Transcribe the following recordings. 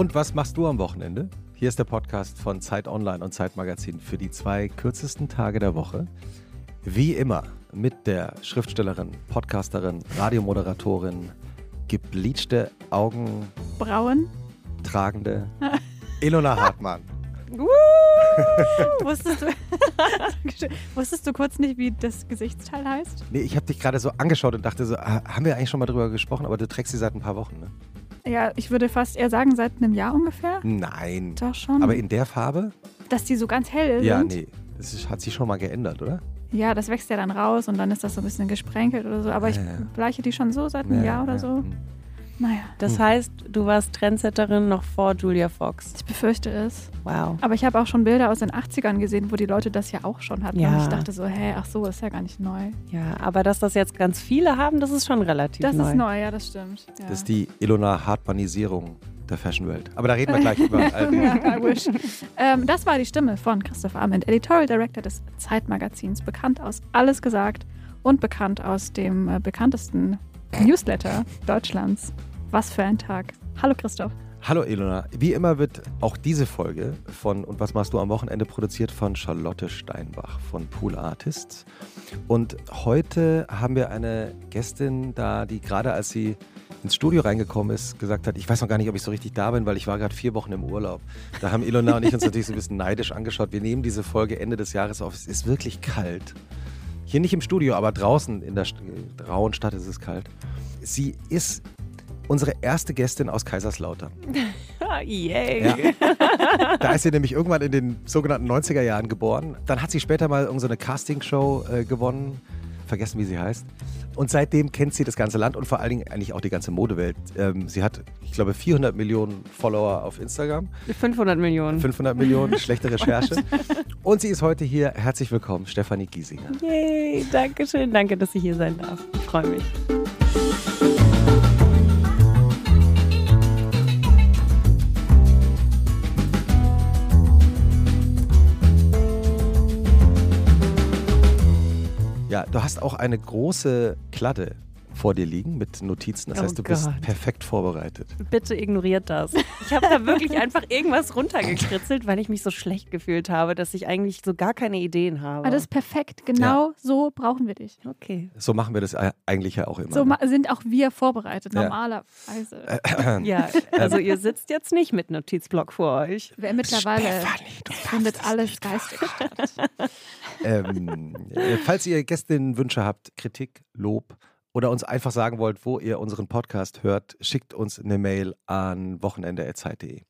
Und was machst du am Wochenende? Hier ist der Podcast von Zeit Online und Zeit Magazin für die zwei kürzesten Tage der Woche. Wie immer mit der Schriftstellerin, Podcasterin, Radiomoderatorin, gebleachte Augen Brauen. tragende Ilona Hartmann. wusstest, du, wusstest du kurz nicht, wie das Gesichtsteil heißt? Nee, ich habe dich gerade so angeschaut und dachte so, ah, haben wir eigentlich schon mal drüber gesprochen, aber du trägst sie seit ein paar Wochen, ne? Ja, ich würde fast eher sagen, seit einem Jahr ungefähr. Nein. Doch schon. Aber in der Farbe? Dass die so ganz hell Ja, sind. nee. Das ist, hat sich schon mal geändert, oder? Ja, das wächst ja dann raus und dann ist das so ein bisschen gesprenkelt oder so. Aber ich Ja, ja. bleiche die schon so seit einem Ja, Jahr oder ja. so. Naja, Das Hm. heißt, du warst Trendsetterin noch vor Julia Fox. ich befürchte es. Wow. Aber ich habe auch schon Bilder aus den 80ern gesehen, wo die Leute das ja auch schon hatten. Ja. Und ich dachte so, hä, ach so, ist ja gar nicht neu. Ja, aber dass das jetzt ganz viele haben, das ist schon relativ Das neu. ist neu, ja, das stimmt. Ja. Das ist die Ilona Hartmannisierung der Fashionwelt. Aber da reden wir gleich über. ja, I wish. ähm, das war die Stimme von Christoph Arment, Editorial Director des Zeitmagazins, bekannt aus Alles gesagt und bekannt aus dem äh, bekanntesten Newsletter Deutschlands. Was für ein Tag. Hallo Christoph. Hallo Ilona. Wie immer wird auch diese Folge von Und was machst du am Wochenende produziert von Charlotte Steinbach von Pool Artists. Und heute haben wir eine Gästin da, die gerade als sie ins Studio reingekommen ist, gesagt hat, ich weiß noch gar nicht, ob ich so richtig da bin, weil ich war gerade vier Wochen im Urlaub. Da haben Ilona und ich uns natürlich so ein bisschen neidisch angeschaut. Wir nehmen diese Folge Ende des Jahres auf. Es ist wirklich kalt. Hier nicht im Studio, aber draußen in der St- rauen Stadt ist es kalt. Sie ist unsere erste Gästin aus Kaiserslautern. Ah, yay. Ja. Da ist sie nämlich irgendwann in den sogenannten 90er Jahren geboren. Dann hat sie später mal irgendeine so eine Castingshow äh, gewonnen. Vergessen, wie sie heißt. Und seitdem kennt sie das ganze Land und vor allen Dingen eigentlich auch die ganze Modewelt. Ähm, sie hat, ich glaube, 400 Millionen Follower auf Instagram. 500 Millionen. 500 Millionen, schlechte Recherche. Und sie ist heute hier. Herzlich willkommen, Stefanie Giesinger. Yay, danke schön. Danke, dass ich hier sein darf. Ich freue mich. Ja, du hast auch eine große Kladde vor dir liegen mit Notizen. Das Oh heißt, du bist Gott. perfekt vorbereitet. Bitte ignoriert das. Ich habe da wirklich einfach irgendwas runtergekritzelt, weil ich mich so schlecht gefühlt habe, dass ich eigentlich so gar keine Ideen habe. Aber das ist perfekt. Genau so brauchen wir dich. okay. So machen wir das eigentlich ja auch immer. So ne? sind auch wir vorbereitet, Ja. normalerweise. Ja, also ihr sitzt jetzt nicht mit Notizblock vor euch. Wer mittlerweile Stefanie, findet es alles geistig statt. ähm, äh, falls ihr Gästinnenwünsche habt, Kritik, Lob oder uns einfach sagen wollt, wo ihr unseren Podcast hört, schickt uns eine Mail an wochenende.zeit.de.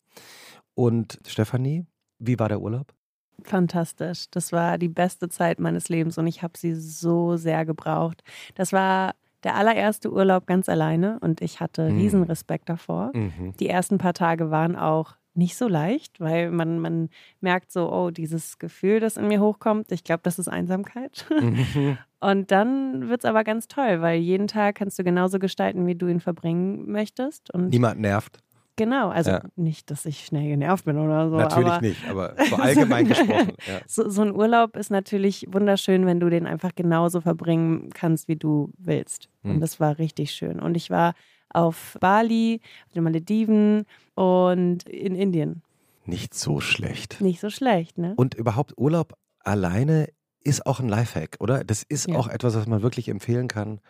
Und Stefanie, wie war der Urlaub? Fantastisch. Das war die beste Zeit meines Lebens und ich habe sie so sehr gebraucht. Das war der allererste Urlaub ganz alleine und ich hatte Mhm. riesen Respekt davor. Mhm. Die ersten paar Tage waren auch nicht so leicht, weil man, man merkt so, oh, dieses Gefühl, das in mir hochkommt, ich glaube, das ist Einsamkeit. Mhm. Und dann wird es aber ganz toll, weil jeden Tag kannst du genauso gestalten, wie du ihn verbringen möchtest. Und Niemand nervt. genau, also Ja. nicht, dass ich schnell genervt bin oder so. Natürlich aber nicht, aber so allgemein gesprochen. Ja. So, so ein Urlaub ist natürlich wunderschön, wenn du den einfach genauso verbringen kannst, wie du willst. Hm. Und das war richtig schön. Und ich war auf Bali, auf den Malediven und in Indien. Nicht so schlecht. Nicht so schlecht, ne? Und überhaupt Urlaub alleine ist auch ein Lifehack, oder? Das ist Ja. auch etwas, was man wirklich empfehlen kann,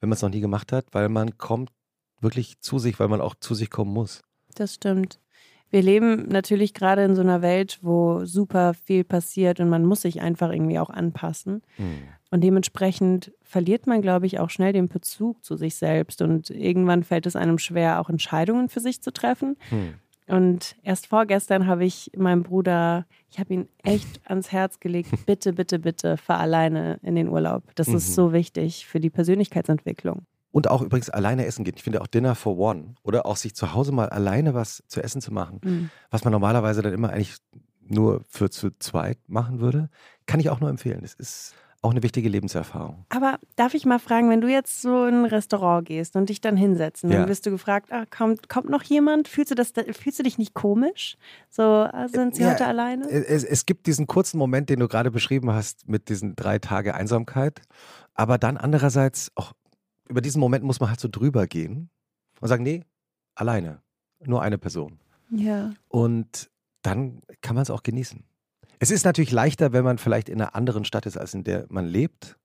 wenn man es noch nie gemacht hat, weil man kommt wirklich zu sich, weil man auch zu sich kommen muss. Das stimmt. Wir leben natürlich gerade in so einer Welt, wo super viel passiert und man muss sich einfach irgendwie auch anpassen. Hm. Und dementsprechend verliert man, glaube ich, auch schnell den Bezug zu sich selbst. Und irgendwann fällt es einem schwer, auch Entscheidungen für sich zu treffen. Hm. Und erst vorgestern habe ich meinem Bruder, ich habe ihn echt ans Herz gelegt, bitte, bitte, bitte, fahr alleine in den Urlaub. Das Mhm. ist so wichtig für die Persönlichkeitsentwicklung. Und auch übrigens alleine essen gehen. Ich finde auch Dinner for One oder auch sich zu Hause mal alleine was zu essen zu machen, Mhm. was man normalerweise dann immer eigentlich nur für zu zweit machen würde, kann ich auch nur empfehlen. Es ist auch eine wichtige Lebenserfahrung. Aber darf ich mal fragen, wenn du jetzt so in ein Restaurant gehst und dich dann hinsetzen, Ja. dann wirst du gefragt, ah, kommt, kommt noch jemand? Fühlst du, das, fühlst du dich nicht komisch? So, ah, sind sie Ja, heute alleine? Es, es gibt diesen kurzen Moment, den du gerade beschrieben hast, mit diesen drei Tage Einsamkeit. Aber dann andererseits, auch über diesen Moment muss man halt so drüber gehen und sagen, nee, alleine, nur eine Person. Ja. Und dann kann man es auch genießen. Es ist natürlich leichter, wenn man vielleicht in einer anderen Stadt ist, als in der man lebt.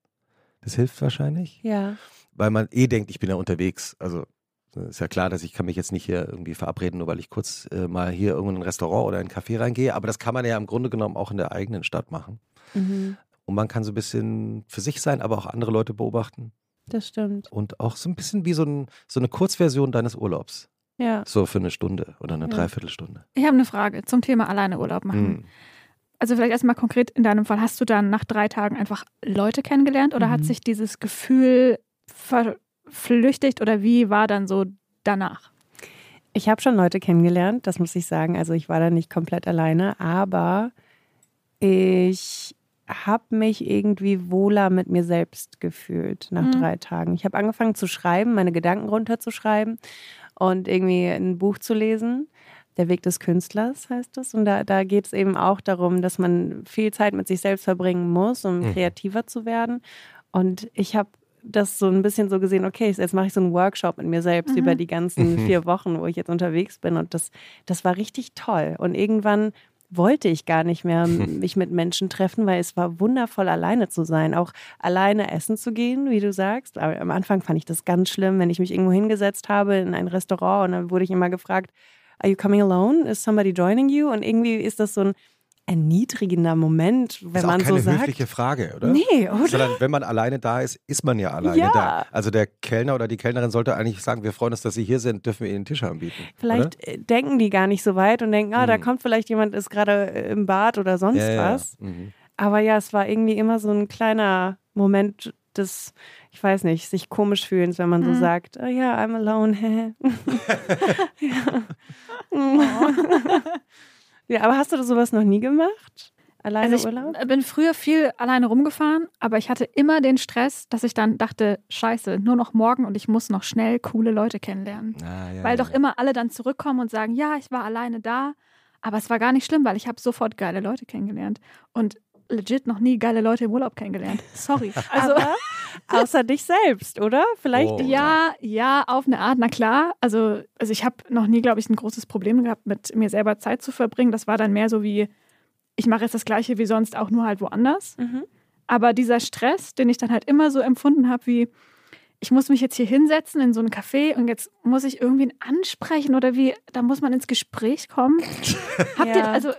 Das hilft wahrscheinlich. Ja. Weil man eh denkt, ich bin ja unterwegs. Also ist ja klar, dass ich kann mich jetzt nicht hier irgendwie verabreden, nur weil ich kurz äh, mal hier irgendwo in ein Restaurant oder in ein Café reingehe. Aber das kann man ja im Grunde genommen auch in der eigenen Stadt machen. Mhm. Und man kann so ein bisschen für sich sein, aber auch andere Leute beobachten. Das stimmt. Und auch so ein bisschen wie so, ein, so eine Kurzversion deines Urlaubs. Ja. So für eine Stunde oder eine Ja. Dreiviertelstunde. Ich habe eine Frage zum Thema alleine Urlaub machen. Hm. Also vielleicht erstmal konkret in deinem Fall, hast du dann nach drei Tagen einfach Leute kennengelernt oder hat Mhm. sich dieses Gefühl verflüchtigt oder wie war dann so danach? Ich habe schon Leute kennengelernt, das muss ich sagen. Also ich war da nicht komplett alleine, aber ich habe mich irgendwie wohler mit mir selbst gefühlt nach Mhm. drei Tagen. Ich habe angefangen zu schreiben, meine Gedanken runterzuschreiben und irgendwie ein Buch zu lesen. Der Weg des Künstlers heißt es. Und da, da geht es eben auch darum, dass man viel Zeit mit sich selbst verbringen muss, um Mhm. kreativer zu werden. Und ich habe das so ein bisschen so gesehen, okay, jetzt mache ich so einen Workshop mit mir selbst Mhm. über die ganzen Mhm. vier Wochen, wo ich jetzt unterwegs bin. Und das, das war richtig toll. Und irgendwann wollte ich gar nicht mehr mich mit Menschen treffen, weil es war wundervoll, alleine zu sein. Auch alleine essen zu gehen, wie du sagst. Aber am Anfang fand ich das ganz schlimm, wenn ich mich irgendwo hingesetzt habe in ein Restaurant und dann wurde ich immer gefragt, Are you coming alone? Is somebody joining you? Und irgendwie ist das so ein erniedrigender Moment, wenn ist auch man keine so sagt. höfliche Frage, oder? Nee, oder? Sondern wenn man alleine da ist, ist man ja alleine Ja. da. Also der Kellner oder die Kellnerin sollte eigentlich sagen, wir freuen uns, dass Sie hier sind, dürfen wir Ihnen den Tisch anbieten. Vielleicht äh, denken die gar nicht so weit und denken, ah, da Mhm. kommt vielleicht jemand, ist gerade äh, im Bad oder sonst oder? Ja, was. ja. Mhm. Aber ja, es war irgendwie immer so ein kleiner Moment des, ich weiß nicht, sich komisch fühlens, wenn man so Mhm. sagt, oh ja, I'm alone. hä. ja. ja, aber hast du sowas noch nie gemacht? Alleine Also ich Urlaub? bin früher viel alleine rumgefahren, aber ich hatte immer den Stress, dass ich dann dachte, scheiße, nur noch morgen und ich muss noch schnell coole Leute kennenlernen. Ah, ja, weil ja. doch immer alle dann zurückkommen und sagen, ja, ich war alleine da. Aber es war gar nicht schlimm, weil ich habe sofort geile Leute kennengelernt. Und legit noch nie geile Leute im Urlaub kennengelernt. Sorry. Also außer dich selbst, oder? Vielleicht. Oh. ja, ja, auf eine Art, na klar. Also, also ich habe noch nie, glaube ich, ein großes Problem gehabt, mit mir selber Zeit zu verbringen. Das war dann mehr so wie, ich mache jetzt das Gleiche wie sonst, auch nur halt woanders. Mhm. Aber dieser Stress, den ich dann halt immer so empfunden habe, wie ich muss mich jetzt hier hinsetzen in so ein Café und jetzt muss ich irgendwen ansprechen oder wie, da muss man ins Gespräch kommen. Habt ihr, Ja. also,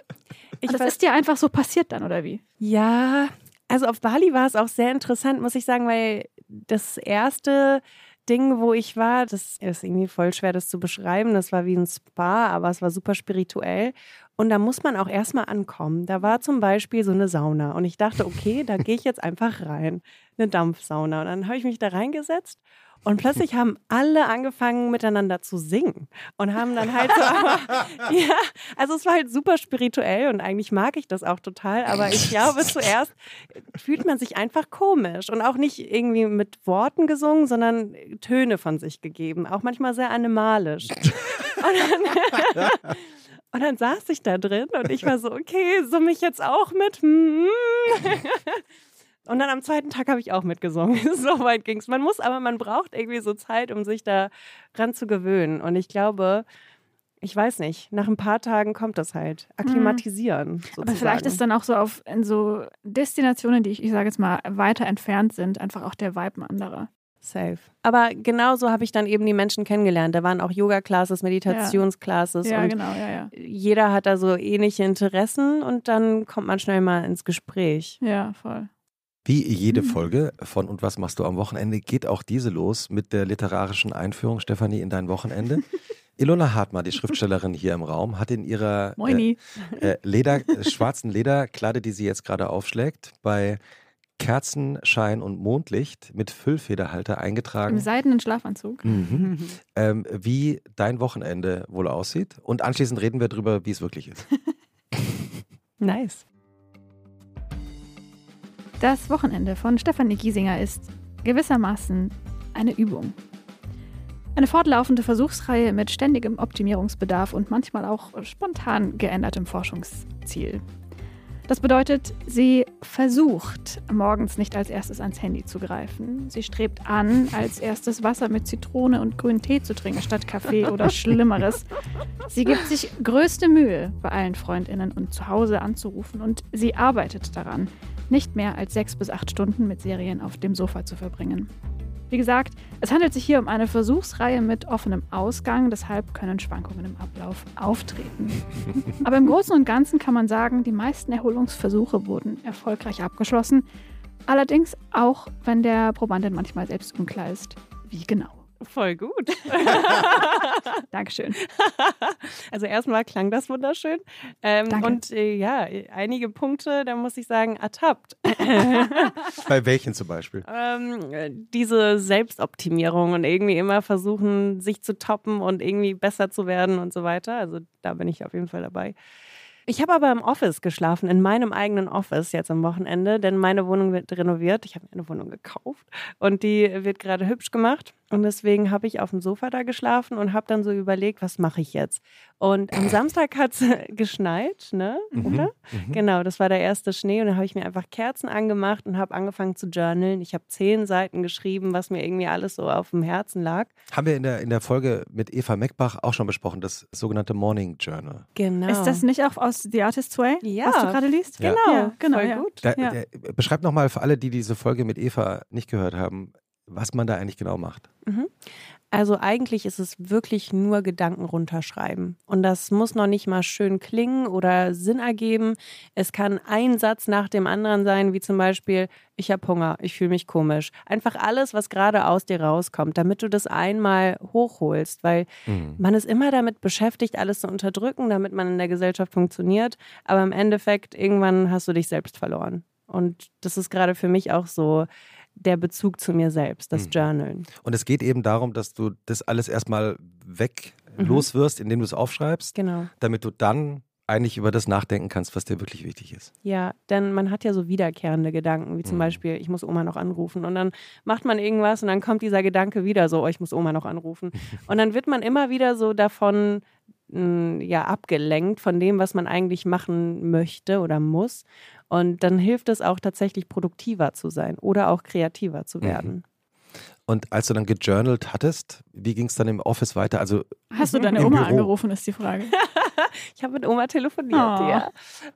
Ich das weiß- ist dir einfach so passiert dann oder wie? Ja, also auf Bali war es auch sehr interessant, muss ich sagen, weil das erste Ding, wo ich war, das ist irgendwie voll schwer, das zu beschreiben. Das war wie ein Spa, aber es war super spirituell. Und da muss man auch erstmal ankommen. Da war zum Beispiel so eine Sauna. Und ich dachte, okay, da gehe ich jetzt einfach rein. Eine Dampfsauna. Und dann habe ich mich da reingesetzt. Und plötzlich haben alle angefangen miteinander zu singen und haben dann halt so, ja, also es war halt super spirituell und eigentlich mag ich das auch total, aber ich glaube zuerst fühlt man sich einfach komisch und auch nicht irgendwie mit Worten gesungen, sondern Töne von sich gegeben, auch manchmal sehr animalisch. Und dann, und dann saß ich da drin und ich war so, okay, summe ich jetzt auch mit? Hm. Und dann am zweiten Tag habe ich auch mitgesungen. so weit ging es. Man muss, aber man braucht irgendwie so Zeit, um sich da ran zu gewöhnen. Und ich glaube, ich weiß nicht, nach ein paar Tagen kommt das halt. Akklimatisieren. Aber vielleicht ist dann auch so auf in so Destinationen, die ich, ich sage jetzt mal, weiter entfernt sind, einfach auch der Vibe ein anderer. Safe. Aber genauso habe ich dann eben die Menschen kennengelernt. Da waren auch Yoga-Classes, Meditationsclasses Ja, und genau, ja, ja. jeder hat da so ähnliche Interessen und dann kommt man schnell mal ins Gespräch. Ja, voll. Wie jede Mhm. Folge von Und was machst du am Wochenende geht auch diese los mit der literarischen Einführung, Stefanie, in dein Wochenende. Ilona Hartmann, die Schriftstellerin hier im Raum, hat in ihrer äh, äh, Leder, äh, schwarzen Lederkleider, die sie jetzt gerade aufschlägt, bei Kerzenschein und Mondlicht mit Füllfederhalter Im eingetragen, seidenen Schlafanzug. mhm. ähm, wie dein Wochenende wohl aussieht. Und anschließend reden wir darüber, wie es wirklich ist. Nice. Das Wochenende von Stefanie Giesinger ist gewissermaßen eine Übung. Eine fortlaufende Versuchsreihe mit ständigem Optimierungsbedarf und manchmal auch spontan geändertem Forschungsziel. Das bedeutet, sie versucht, morgens nicht als erstes ans Handy zu greifen. Sie strebt an, als erstes Wasser mit Zitrone und grünen Tee zu trinken, statt Kaffee oder Schlimmeres. Sie gibt sich größte Mühe, bei allen Freundinnen und zu Hause anzurufen und sie arbeitet daran, nicht mehr als sechs bis acht Stunden mit Serien auf dem Sofa zu verbringen. Wie gesagt, es handelt sich hier um eine Versuchsreihe mit offenem Ausgang, deshalb können Schwankungen im Ablauf auftreten. Aber im Großen und Ganzen kann man sagen, die meisten Erholungsversuche wurden erfolgreich abgeschlossen. Allerdings auch, wenn der Probandin manchmal selbst unklar ist, wie genau. Voll gut. Dankeschön. Also erstmal klang das wunderschön. Ähm, Danke. Und äh, ja, einige Punkte, da muss ich sagen, ertappt. Bei welchen zum Beispiel? ähm, äh, diese Selbstoptimierung und irgendwie immer versuchen, sich zu toppen und irgendwie besser zu werden und so weiter. Also da bin ich auf jeden Fall dabei. Ich habe aber im Office geschlafen, in meinem eigenen Office jetzt am Wochenende, denn meine Wohnung wird renoviert. Ich habe mir eine Wohnung gekauft und die wird gerade hübsch gemacht. Und deswegen habe ich auf dem Sofa da geschlafen und habe dann so überlegt, was mache ich jetzt? Und am Samstag hat es geschneit, ne? Oder? Mhm. Genau, das war der erste Schnee und dann habe ich mir einfach Kerzen angemacht und habe angefangen zu journalen. Ich habe zehn Seiten geschrieben, was mir irgendwie alles so auf dem Herzen lag. Haben wir in der, in der Folge mit Eva Meckbach auch schon besprochen, das sogenannte Morning Journal. Genau. Ist das nicht auch aus The Artist's Way, Ja. was du gerade liest? Ja. Genau, Ja, genau, voll ja. gut. Da, Ja. der, beschreib nochmal für alle, die diese Folge mit Eva nicht gehört haben, was man da eigentlich genau macht. Also eigentlich ist es wirklich nur Gedanken runterschreiben. Und das muss noch nicht mal schön klingen oder Sinn ergeben. Es kann ein Satz nach dem anderen sein, wie zum Beispiel, ich habe Hunger, ich fühle mich komisch. Einfach alles, was gerade aus dir rauskommt, damit du das einmal hochholst, weil Mhm. man ist immer damit beschäftigt, alles zu unterdrücken, damit man in der Gesellschaft funktioniert. Aber im Endeffekt, irgendwann hast du dich selbst verloren. Und das ist gerade für mich auch so der Bezug zu mir selbst, das Mhm. Journalen. Und es geht eben darum, dass du das alles erstmal weg Mhm. loswirst, indem du es aufschreibst, Genau. damit du dann eigentlich über das nachdenken kannst, was dir wirklich wichtig ist. Ja, denn man hat ja so wiederkehrende Gedanken, wie zum Mhm. Beispiel, ich muss Oma noch anrufen. Und dann macht man irgendwas und dann kommt dieser Gedanke wieder so, oh, ich muss Oma noch anrufen. Und dann wird man immer wieder so davon ja, abgelenkt von dem, was man eigentlich machen möchte oder muss. Und dann hilft es auch tatsächlich produktiver zu sein oder auch kreativer zu Mhm. werden. Und als du dann gejournalt hattest, wie ging es dann im Office weiter? Also Hast du deine Oma Büro. angerufen, ist die Frage. Ich habe mit Oma telefoniert, Oh. ja.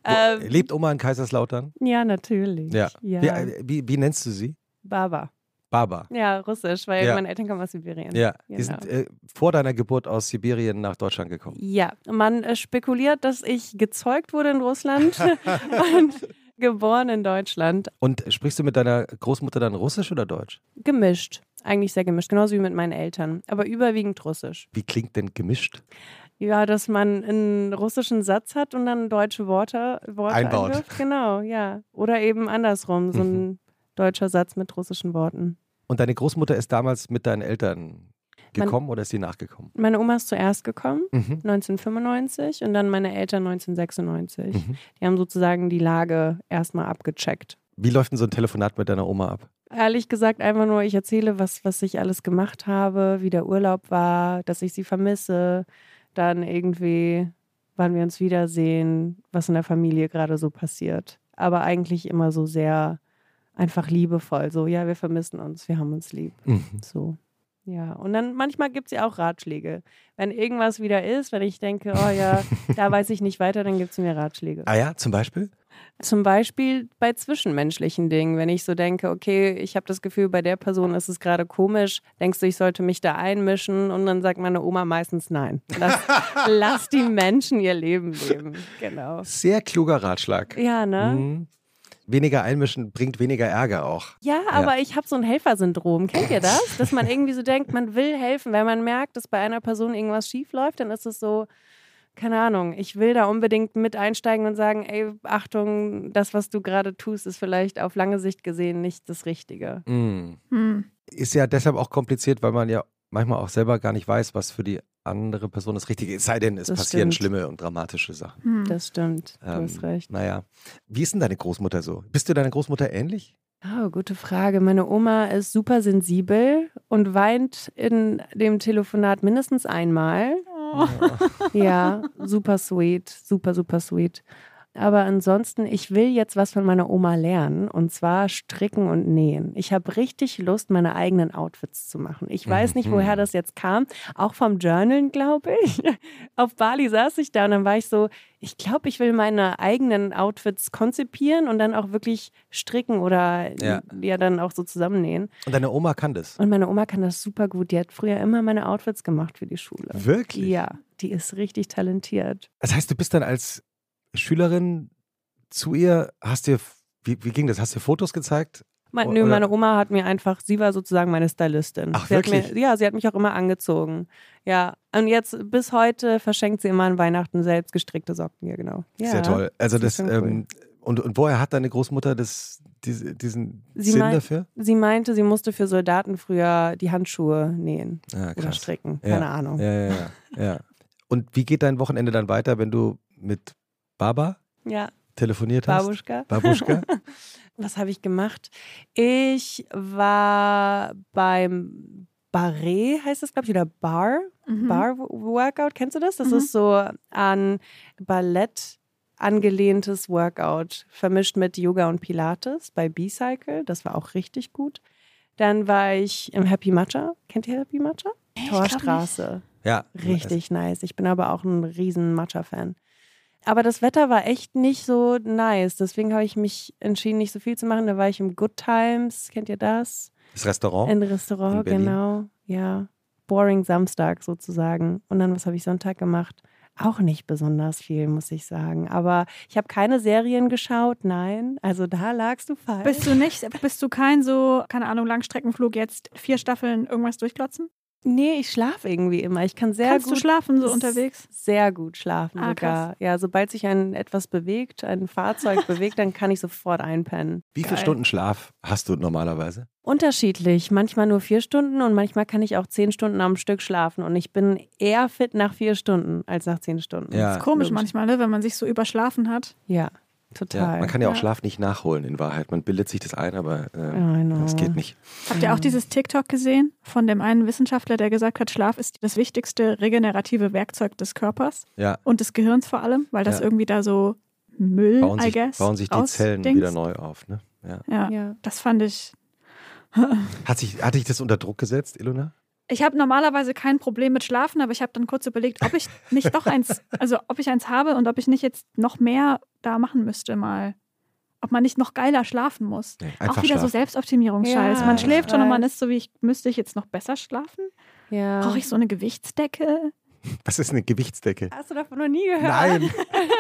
Ähm, lebt Oma in Kaiserslautern? ja, natürlich. Ja. ja. Wie, äh, wie, wie nennst du sie? Baba. Baba. Ja, russisch, weil Ja. meine Eltern kommen aus Sibirien. Ja, Genau. die sind äh, vor deiner Geburt aus Sibirien nach Deutschland gekommen. Ja, man äh, spekuliert, dass ich gezeugt wurde in Russland und geboren in Deutschland. Und sprichst du mit deiner Großmutter dann Russisch oder Deutsch? Gemischt. Eigentlich sehr gemischt, genauso wie mit meinen Eltern. Aber überwiegend Russisch. Wie klingt denn gemischt? Ja, dass man einen russischen Satz hat und dann deutsche Worte, Worte Einbaut. einwirft. Genau, ja. Oder eben andersrum, so ein deutscher Satz mit russischen Worten. Und deine Großmutter ist damals mit deinen Eltern gekommen oder ist sie nachgekommen? Meine Oma ist zuerst gekommen, Mhm. 1995, und dann meine Eltern 1996. Mhm. Die haben sozusagen die Lage erstmal abgecheckt. Wie läuft denn so ein Telefonat mit deiner Oma ab? Ehrlich gesagt, einfach nur, ich erzähle, was, was ich alles gemacht habe, wie der Urlaub war, dass ich sie vermisse, dann irgendwie, wann wir uns wiedersehen, was in der Familie gerade so passiert. Aber eigentlich immer so sehr einfach liebevoll. So, ja, wir vermissen uns, wir haben uns lieb. Mhm. So. Ja, und dann manchmal gibt es ja auch Ratschläge. Wenn irgendwas wieder ist, wenn ich denke, oh ja, da weiß ich nicht weiter, dann gibt es mir Ratschläge. Ah ja, zum Beispiel? Zum Beispiel bei zwischenmenschlichen Dingen, wenn ich so denke, okay, ich habe das Gefühl, bei der Person ist es gerade komisch, denkst du, ich sollte mich da einmischen und dann sagt meine Oma meistens nein. Lass, lass die Menschen ihr Leben leben. Genau. Sehr kluger Ratschlag. Ja, ne? Mhm. Weniger einmischen bringt weniger Ärger auch. Ja, aber ich habe so ein Helfersyndrom. Kennt ihr das? Dass man irgendwie so denkt, man will helfen, weil man merkt, dass bei einer Person irgendwas schief läuft, dann ist es so, keine Ahnung, ich will da unbedingt mit einsteigen und sagen, ey, Achtung, das, was du gerade tust, ist vielleicht auf lange Sicht gesehen nicht das Richtige. Mhm. Hm. Ist ja deshalb auch kompliziert, weil man ja manchmal auch selber gar nicht weiß, was für die andere Person das Richtige ist. Es sei denn, es Das passieren stimmt. schlimme und dramatische Sachen. Hm. Das stimmt, du Ähm, hast recht. Naja. Wie ist denn deine Großmutter so? Bist du deiner Großmutter ähnlich? Oh, gute Frage. Meine Oma ist super sensibel und weint in dem Telefonat mindestens einmal. Oh. Ja, super sweet, super, super sweet. Aber ansonsten, ich will jetzt was von meiner Oma lernen und zwar stricken und nähen. Ich habe richtig Lust, meine eigenen Outfits zu machen. Ich weiß nicht, Mhm. woher das jetzt kam. Auch vom Journalen, glaube ich. Auf Bali saß ich da und dann war ich so, ich glaube, ich will meine eigenen Outfits konzipieren und dann auch wirklich stricken oder Ja. ja, dann auch so zusammennähen. Und deine Oma kann das? Und meine Oma kann das super gut. Die hat früher immer meine Outfits gemacht für die Schule. Wirklich? Ja, die ist richtig talentiert. Das heißt, du bist dann als Schülerin zu ihr, hast dir, wie, wie ging das? Hast du Fotos gezeigt? Mein, nö, meine Oma hat mir einfach, sie war sozusagen meine Stylistin. Ach, sie wirklich? Mir, ja, sie hat mich auch immer angezogen. Ja, und jetzt bis heute verschenkt sie immer an Weihnachten selbst gestrickte Socken. Ja, genau. Ja. Sehr toll. Also das das, schon cool. ähm, und, und woher hat deine Großmutter das, diese, diesen Sie Sinn mein- dafür? Sie meinte, sie musste für Soldaten früher die Handschuhe nähen Ja, oder stricken. Keine Ahnung. Ja, ja, ja, ja. Und wie geht dein Wochenende dann weiter, wenn du mit Baba Ja, telefoniert hast? Babuschka. Babuschka? Was habe ich gemacht? Ich war beim Barret, heißt das, glaube ich, oder Bar. Mhm. Bar Workout, kennst du das? Das Mhm. ist so an Ballett angelehntes Workout, vermischt mit Yoga und Pilates bei B-Cycle. Das war auch richtig gut. Dann war ich im Happy Matcha. Kennt ihr Happy Matcha? Ich Torstraße. Ja. Richtig nice. Ich bin aber auch ein riesen Matcha-Fan. Aber das Wetter war echt nicht so nice. Deswegen habe ich mich entschieden, nicht so viel zu machen. Da war ich im Good Times. Kennt ihr das? Das Restaurant? Ein Restaurant, genau. Ja. Boring Samstag sozusagen. Und dann, was habe ich Sonntag gemacht? Auch nicht besonders viel, muss ich sagen. Aber ich habe keine Serien geschaut, nein. Also da lagst du falsch. Bist du nicht, bist du kein so, keine Ahnung, Langstreckenflug jetzt vier Staffeln irgendwas durchklotzen? Nee, ich schlafe irgendwie immer. Ich kann sehr Kannst gut du schlafen so unterwegs? Sehr gut schlafen Ah, sogar. Ja, sobald sich ein etwas bewegt, ein Fahrzeug bewegt, dann kann ich sofort einpennen. Wie viele. Stunden Schlaf hast du normalerweise? Unterschiedlich. Manchmal nur vier Stunden und manchmal kann ich auch zehn Stunden am Stück schlafen. Und ich bin eher fit nach vier Stunden als nach zehn Stunden. Ja. Ist komisch logisch. manchmal, ne, wenn man sich so überschlafen hat. Ja, Ja, total. man kann ja auch Ja. Schlaf nicht nachholen in Wahrheit. Man bildet sich das ein, aber äh, I das geht nicht. Habt ihr auch dieses TikTok gesehen von dem einen Wissenschaftler, der gesagt hat, Schlaf ist das wichtigste regenerative Werkzeug des Körpers Ja, und des Gehirns vor allem, weil das Ja. irgendwie da so Müll, bauen I sich, guess, bauen sich die Zellen rausdingst. wieder neu auf. Ne? Ja. Ja, Ja. das fand ich. Hat, sich, hat dich das unter Druck gesetzt, Ilona? Ich habe normalerweise kein Problem mit Schlafen, aber ich habe dann kurz überlegt, ob ich nicht doch eins, also ob ich eins habe und ob ich nicht jetzt noch mehr da machen müsste mal. Ob man nicht noch geiler schlafen muss. Nee, Auch wieder so schlafen. Selbstoptimierungsscheiß. Ja, man schläft schon und man ist so wie ich, müsste ich jetzt noch besser schlafen? ja. Brauche ich so eine Gewichtsdecke? Was ist eine Gewichtsdecke? Hast du davon noch nie gehört? Nein.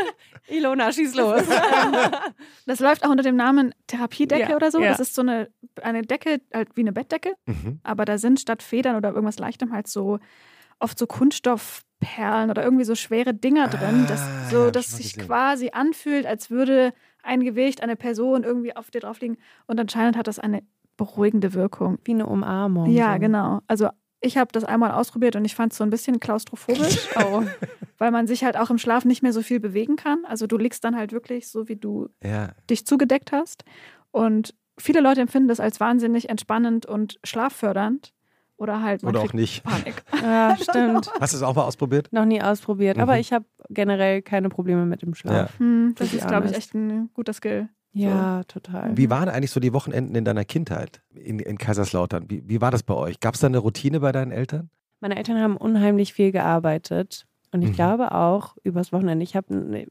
Ilona, schieß los. Das läuft auch unter dem Namen Therapiedecke Ja, oder so. ja. Das ist so eine, eine Decke, halt wie eine Bettdecke, Mhm. aber da sind statt Federn oder irgendwas Leichtem halt so oft so Kunststoffperlen oder irgendwie so schwere Dinger drin, das Ah, so, ja, dass sich gesehen. quasi anfühlt, als würde ein Gewicht, eine Person irgendwie auf dir drauf liegen. Und anscheinend hat das eine beruhigende Wirkung. Wie eine Umarmung. Ja, so. genau. Also ich habe das einmal ausprobiert und ich fand es so ein bisschen klaustrophobisch, Oh. weil man sich halt auch im Schlaf nicht mehr so viel bewegen kann. Also du liegst dann halt wirklich so, wie du Ja, dich zugedeckt hast. Und viele Leute empfinden das als wahnsinnig entspannend und schlaffördernd. Oder halt man oder auch nicht. Panik. Ja, stimmt. Hast du es auch mal ausprobiert? Noch nie ausprobiert, aber Mhm. ich habe generell keine Probleme mit dem Schlaf. Hm, das be ist, glaube ich, echt ein guter Skill. Ja, total. Wie waren eigentlich so die Wochenenden in deiner Kindheit in, in Kaiserslautern? Wie, wie war das bei euch? Gab es da eine Routine bei deinen Eltern? Meine Eltern haben unheimlich viel gearbeitet. Und ich Mhm. glaube auch übers Wochenende. Ich, hab,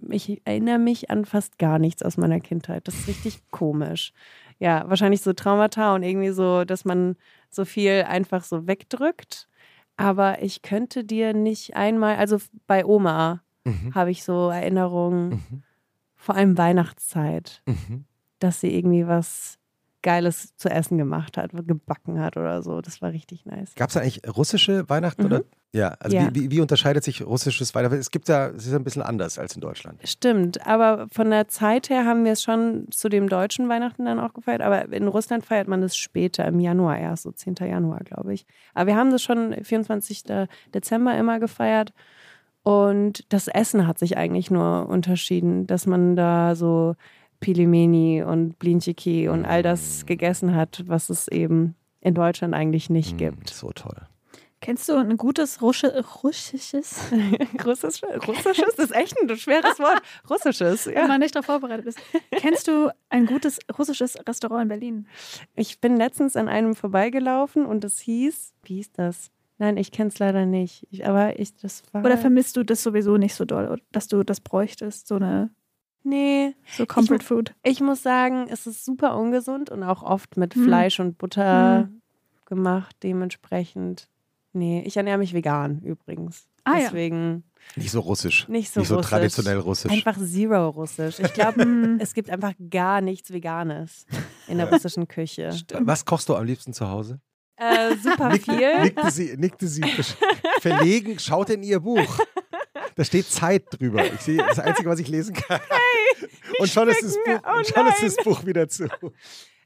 ich erinnere mich an fast gar nichts aus meiner Kindheit. Das ist richtig komisch. Ja, wahrscheinlich so Traumata und irgendwie so, dass man so viel einfach so wegdrückt. Aber ich könnte dir nicht einmal, also bei Oma Mhm. habe ich so Erinnerungen, Mhm. Vor allem Weihnachtszeit, Mhm. dass sie irgendwie was Geiles zu essen gemacht hat, gebacken hat oder so. Das war richtig nice. Gab es eigentlich russische Weihnachten? Mhm. Oder? Ja, also Ja. Wie, wie, wie unterscheidet sich russisches Weihnachten? Es gibt ja, es ist ein bisschen anders als in Deutschland. Stimmt, aber von der Zeit her haben wir es schon zu dem deutschen Weihnachten dann auch gefeiert. Aber in Russland feiert man das später, im Januar erst, so 10. Januar, glaube ich. Aber wir haben das schon 24. Dezember immer gefeiert. Und das Essen hat sich eigentlich nur unterschieden, dass man da so Pilimeni und Blinchiki und all das gegessen hat, was es eben in Deutschland eigentlich nicht Mhm, gibt. So toll. Kennst du ein gutes Rusche, russisches, Russisch, Russisches ist echt ein schweres Wort. Russisches, wenn ja. man nicht darauf vorbereitet bist? Kennst du ein gutes russisches Restaurant in Berlin? Ich bin letztens an einem vorbeigelaufen und es hieß, wie hieß das? Nein, ich kenne es leider nicht. Ich, aber ich, das war. Oder vermisst du das sowieso nicht so doll, dass du das bräuchtest, so eine nee, so Comfort Food? ich muss sagen, es ist super ungesund und auch oft mit Hm. Fleisch und Butter Hm. gemacht. Dementsprechend. Nee, ich ernähre mich vegan übrigens. Ah, ja. Deswegen Nicht so russisch. nicht so Nicht so russisch. traditionell russisch. Einfach zero russisch. Ich glaube, Hm. es gibt einfach gar nichts Veganes in der russischen Küche. Was kochst du am liebsten zu Hause? Äh, super viel. Nickte sie, nickte sie verlegen, schaut in ihr Buch. Da steht Zeit drüber. Ich sehe das Einzige, was ich lesen kann. und schon, ist das. Buch, Oh und schon ist das Buch wieder zu.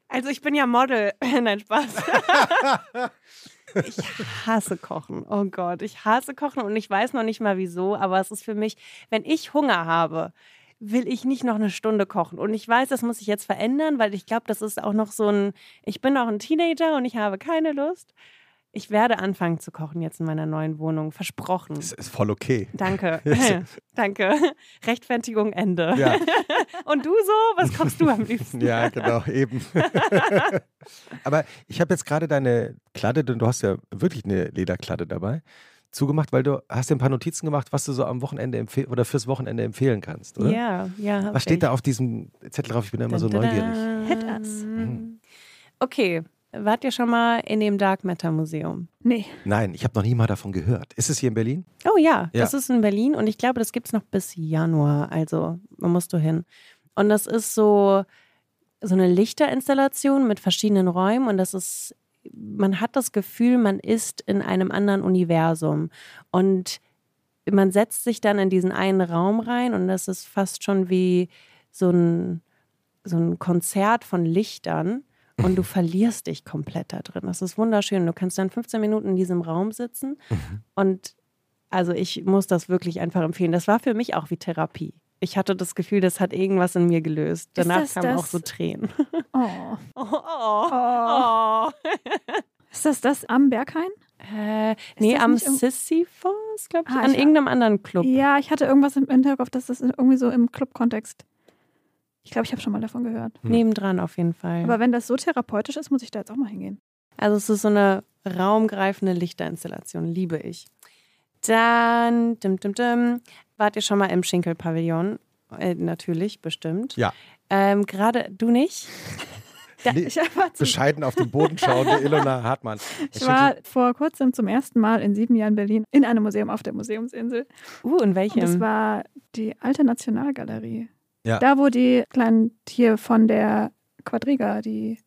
Also ich bin ja Model. Nein, Spaß. Ich hasse Kochen. Oh Gott, ich hasse Kochen und ich weiß noch nicht mal wieso, aber es ist für mich, wenn ich Hunger habe, will ich nicht noch eine Stunde kochen. Und ich weiß, das muss ich jetzt verändern, weil ich glaube, das ist auch noch so ein, ich bin auch ein Teenager und ich habe keine Lust. Ich werde anfangen zu kochen jetzt in meiner neuen Wohnung. Versprochen. Das ist voll okay. Danke. Danke. Rechtfertigung Ende. Ja, Und du so? Was kochst du am liebsten? ja genau, eben. Aber ich habe jetzt gerade deine Kladde, denn du hast ja wirklich eine Lederkladde dabei, zugemacht, weil du hast dir ein paar Notizen gemacht, was du so am Wochenende empfehlen oder fürs Wochenende empfehlen kannst, oder? Ja, ja. Was steht da auf diesem Zettel drauf? Ich bin da immer so neugierig. Hit us. Mhm. Okay, wart ihr schon mal in dem Dark Matter Museum? Nee. Nein, ich habe noch nie mal davon gehört. Ist es hier in Berlin? Oh ja, Ja. das ist in Berlin und ich glaube, das gibt es noch bis Januar. Also, man musst du hin. Und das ist so, so eine Lichterinstallation mit verschiedenen Räumen und das ist, man hat das Gefühl, man ist in einem anderen Universum. Und man setzt sich dann in diesen einen Raum rein und das ist fast schon wie so ein, so ein Konzert von Lichtern. Und du verlierst dich komplett da drin. Das ist wunderschön. Du kannst dann 15 Minuten in diesem Raum sitzen und also ich muss das wirklich einfach empfehlen. Das war für mich auch wie Therapie. Ich hatte das Gefühl, das hat irgendwas in mir gelöst. Ist Danach kamen das- auch so Tränen. Oh. Oh, oh, oh. Ist das das am Berghain? Äh, nee, am Sisyphos, glaube ich, Ah, an ich- irgendeinem anderen Club. Ja, ich hatte irgendwas im Hinterkopf, dass das irgendwie so im Club-Kontext. Ich glaube, ich habe schon mal davon gehört. Hm. Nebendran auf jeden Fall. Aber wenn das so therapeutisch ist, muss ich da jetzt auch mal hingehen. Also es ist so eine raumgreifende Lichterinstallation, liebe ich. Dann, dim, dim, dim, wart ihr schon mal im Schinkel-Pavillon? Äh, natürlich, bestimmt. Ja. Ähm, Gerade du nicht? Ja, Nee, ich Bescheiden auf den Boden schauende Ilona Hartmann. ich war vor kurzem zum ersten Mal in sieben Jahren Berlin in einem Museum auf der Museumsinsel. Uh, in Und welchem? das war die Alte Nationalgalerie. Ja. Da, wo die kleinen hier von der Quadriga, die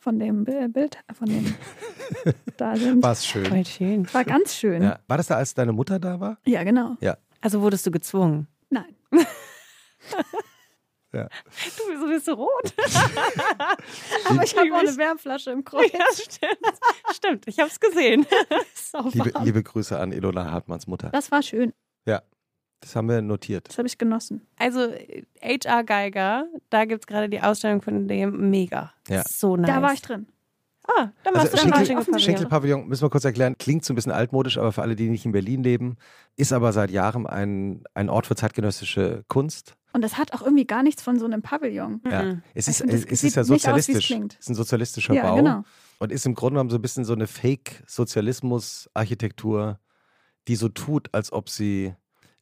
von dem Bi- Bild, von dem da sind. War es schön. Voll schön. War ganz schön. Ja, Ja. War das da, als deine Mutter da war? genau. Also wurdest du gezwungen? Nein. Ja. Du, wieso bist du rot? Aber ich habe auch eine Wärmflasche im Kreuz. ja, stimmt. Stimmt, ich habe es gesehen. Liebe, liebe Grüße an Ilona Hartmanns Mutter. Das war schön. Das haben wir notiert. Das habe ich genossen. Also HR Geiger, da gibt es gerade die Ausstellung von dem Mega. Ja. So nice. Da war ich drin. Ah, da warst Also du dann Schenkel, Schenkelpavillon, müssen wir kurz erklären, klingt so ein bisschen altmodisch, aber für alle, die nicht in Berlin leben, ist aber seit Jahren ein, ein Ort für zeitgenössische Kunst. Und das hat auch irgendwie gar nichts von so einem Pavillon. Ja. Mhm. Es, ist, das es ist ja aus, es sozialistisch. klingt. Es ist ein sozialistischer Ja, Bau genau. und ist im Grunde genommen so ein bisschen so eine Fake-Sozialismus-Architektur, die so tut, als ob sie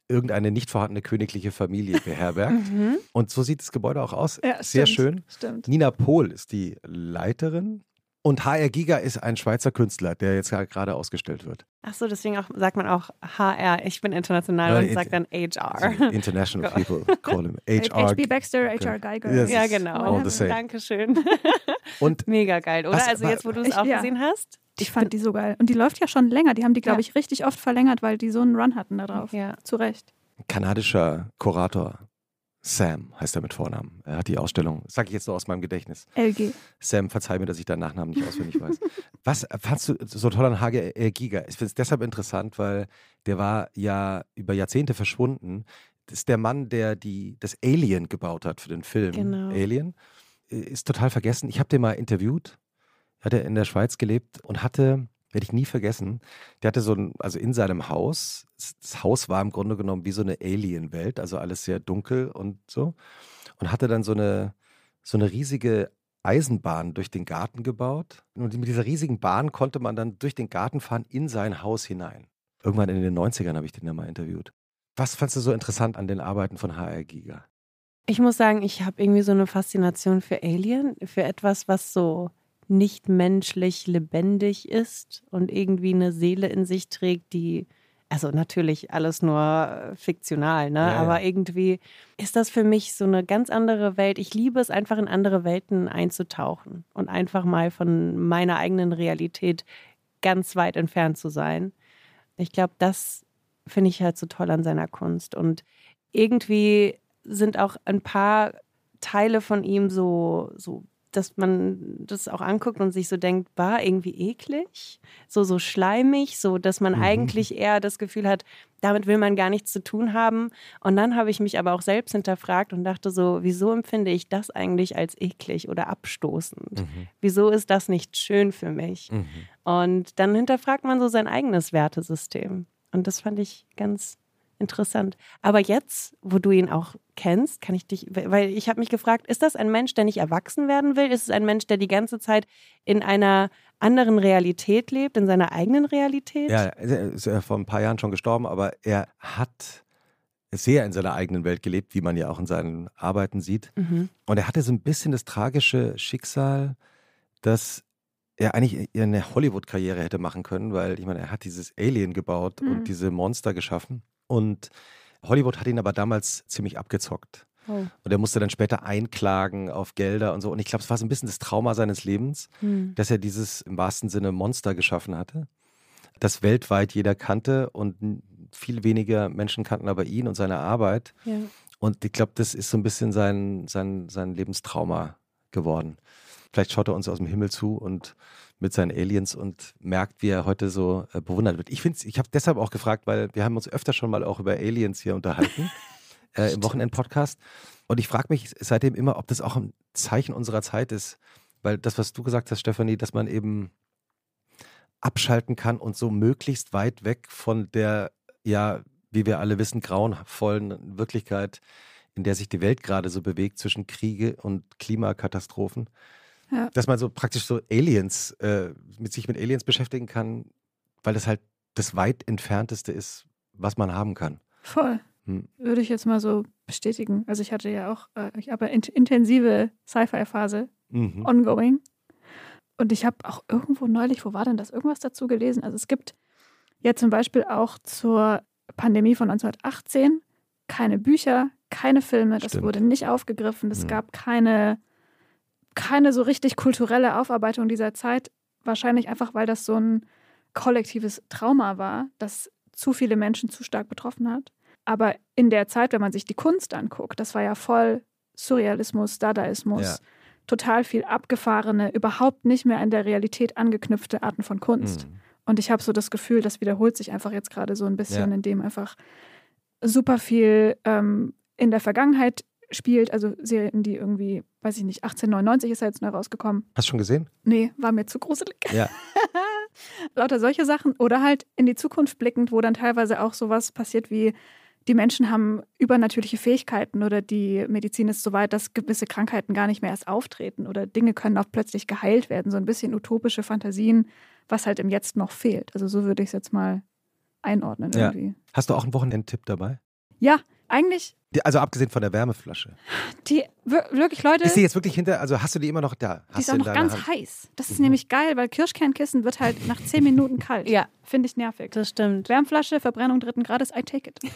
irgendeine nicht vorhandene königliche Familie beherbergt. Mhm. Und so sieht das Gebäude auch aus. Ja, Sehr stimmt. schön. Stimmt. Nina Pohl ist die Leiterin. Und HR Giga ist ein Schweizer Künstler, der jetzt gerade ausgestellt wird. Ach so, deswegen auch, sagt man auch HR. Ich bin international Ja, und it- sagt dann HR. International people call him HR. HB Baxter, HR Geiger. Yes. ja, genau. all the same. Dankeschön. Und Mega geil, oder? Was- also jetzt, wo du es auch ja. gesehen hast. Ich fand die so geil. Und die läuft ja schon länger. Die haben die, glaube Ja. ich, richtig oft verlängert, weil die so einen Run hatten da drauf. Ja. Zu Recht. kanadischer Kurator Sam heißt er mit Vornamen. Er hat die Ausstellung, sage ich jetzt nur aus meinem Gedächtnis. LG. Sam, verzeih mir, dass ich deinen Nachnamen nicht auswendig weiß. Was fandst du so toll an Hage äh, Giga? Ich finde es deshalb interessant, weil der war ja über Jahrzehnte verschwunden. Das ist der Mann, der die, das Alien gebaut hat für den Film Genau. Alien. Äh, Ist total vergessen. Ich habe den mal interviewt. Hat er in der Schweiz gelebt und hatte werde ich nie vergessen. Der hatte so ein, also in seinem Haus, das Haus war im Grunde genommen wie so eine Alien-Welt, also alles sehr dunkel und so. Und hatte dann so eine, so eine riesige Eisenbahn durch den Garten gebaut. Und mit dieser riesigen Bahn konnte man dann durch den Garten fahren in sein Haus hinein. Irgendwann in den 90ern habe ich den ja mal interviewt. Was fandst du so interessant an den Arbeiten von HR Giga? Ich muss sagen, ich habe irgendwie so eine Faszination für Alien, für etwas, was so nicht menschlich lebendig ist und irgendwie eine Seele in sich trägt, die, also natürlich alles nur äh, fiktional, ne? Ja, aber irgendwie ist das für mich so eine ganz andere Welt. Ich liebe es einfach in andere Welten einzutauchen und einfach mal von meiner eigenen Realität ganz weit entfernt zu sein. Ich glaube, das finde ich halt so toll an seiner Kunst und irgendwie sind auch ein paar Teile von ihm so, so dass man das auch anguckt und sich so denkt, war irgendwie eklig, so so schleimig, so dass man mhm. eigentlich eher das Gefühl hat, damit will man gar nichts zu tun haben. Und dann habe ich mich aber auch selbst hinterfragt und dachte so, wieso empfinde ich das eigentlich als eklig oder abstoßend? Mhm. Wieso ist das nicht schön für mich? Mhm. Und dann hinterfragt man so sein eigenes Wertesystem. Und das fand ich ganz Interessant. Aber jetzt, wo du ihn auch kennst, kann ich dich, weil ich habe mich gefragt, ist das ein Mensch, der nicht erwachsen werden will? Ist es ein Mensch, der die ganze Zeit in einer anderen Realität lebt, in seiner eigenen Realität? Ja, er ist ja vor ein paar Jahren schon gestorben, aber er hat sehr in seiner eigenen Welt gelebt, wie man ja auch in seinen Arbeiten sieht. Mhm. Und er hatte so ein bisschen das tragische Schicksal, dass er eigentlich eine Hollywood-Karriere hätte machen können, weil ich meine, er hat dieses Alien gebaut mhm. und diese Monster geschaffen. Und Hollywood hat ihn aber damals ziemlich abgezockt. Oh. Und er musste dann später einklagen auf Gelder und so. Und ich glaube, es war so ein bisschen das Trauma seines Lebens, hm. dass er dieses im wahrsten Sinne Monster geschaffen hatte, das weltweit jeder kannte und viel weniger Menschen kannten aber ihn und seine Arbeit. Ja. Und ich glaube, das ist so ein bisschen sein, sein, sein Lebenstrauma geworden. Vielleicht schaut er uns aus dem Himmel zu und mit seinen Aliens und merkt, wie er heute so äh, bewundert wird. Ich finde ich habe deshalb auch gefragt, weil wir haben uns öfter schon mal auch über Aliens hier unterhalten äh, im Wochenend-Podcast. Und ich frage mich seitdem immer, ob das auch ein Zeichen unserer Zeit ist. Weil das, was du gesagt hast, Stefanie, dass man eben abschalten kann und so möglichst weit weg von der, ja, wie wir alle wissen, grauenvollen Wirklichkeit, in der sich die Welt gerade so bewegt zwischen Kriege und Klimakatastrophen, ja. Dass man so praktisch so Aliens, äh, mit sich mit Aliens beschäftigen kann, weil das halt das weit entfernteste ist, was man haben kann. Voll. Hm. Würde ich jetzt mal so bestätigen. Also ich hatte ja auch, äh, ich habe in intensive Sci-Fi-Phase mhm. ongoing. Und ich habe auch irgendwo neulich, wo war denn das, irgendwas dazu gelesen? Also es gibt ja zum Beispiel auch zur Pandemie von 1918 keine Bücher, keine Filme, das Stimmt. wurde nicht aufgegriffen, es mhm. gab keine keine so richtig kulturelle Aufarbeitung dieser Zeit. Wahrscheinlich einfach, weil das so ein kollektives Trauma war, das zu viele Menschen zu stark betroffen hat. Aber in der Zeit, wenn man sich die Kunst anguckt, das war ja voll Surrealismus, Dadaismus, ja. total viel abgefahrene, überhaupt nicht mehr an der Realität angeknüpfte Arten von Kunst. Mhm. Und ich habe so das Gefühl, das wiederholt sich einfach jetzt gerade so ein bisschen, ja. indem einfach super viel ähm, in der Vergangenheit spielt, also Serien, die irgendwie, weiß ich nicht, 1899 ist er jetzt neu rausgekommen. Hast du schon gesehen? Nee, war mir zu gruselig. Ja. Lauter solche Sachen oder halt in die Zukunft blickend, wo dann teilweise auch sowas passiert wie die Menschen haben übernatürliche Fähigkeiten oder die Medizin ist so weit, dass gewisse Krankheiten gar nicht mehr erst auftreten oder Dinge können auch plötzlich geheilt werden. So ein bisschen utopische Fantasien, was halt im Jetzt noch fehlt. Also so würde ich es jetzt mal einordnen irgendwie. Ja. Hast du auch einen Wochenendtipp dabei? Ja, eigentlich also abgesehen von der Wärmeflasche. Die wirklich, Leute. Ist die jetzt wirklich hinter, also hast du die immer noch da? Hast die ist auch noch ganz Hand? heiß. Das ist mhm. nämlich geil, weil Kirschkernkissen wird halt nach zehn Minuten kalt. ja. Finde ich nervig. Das stimmt. Wärmflasche, Verbrennung dritten Grades, I take it.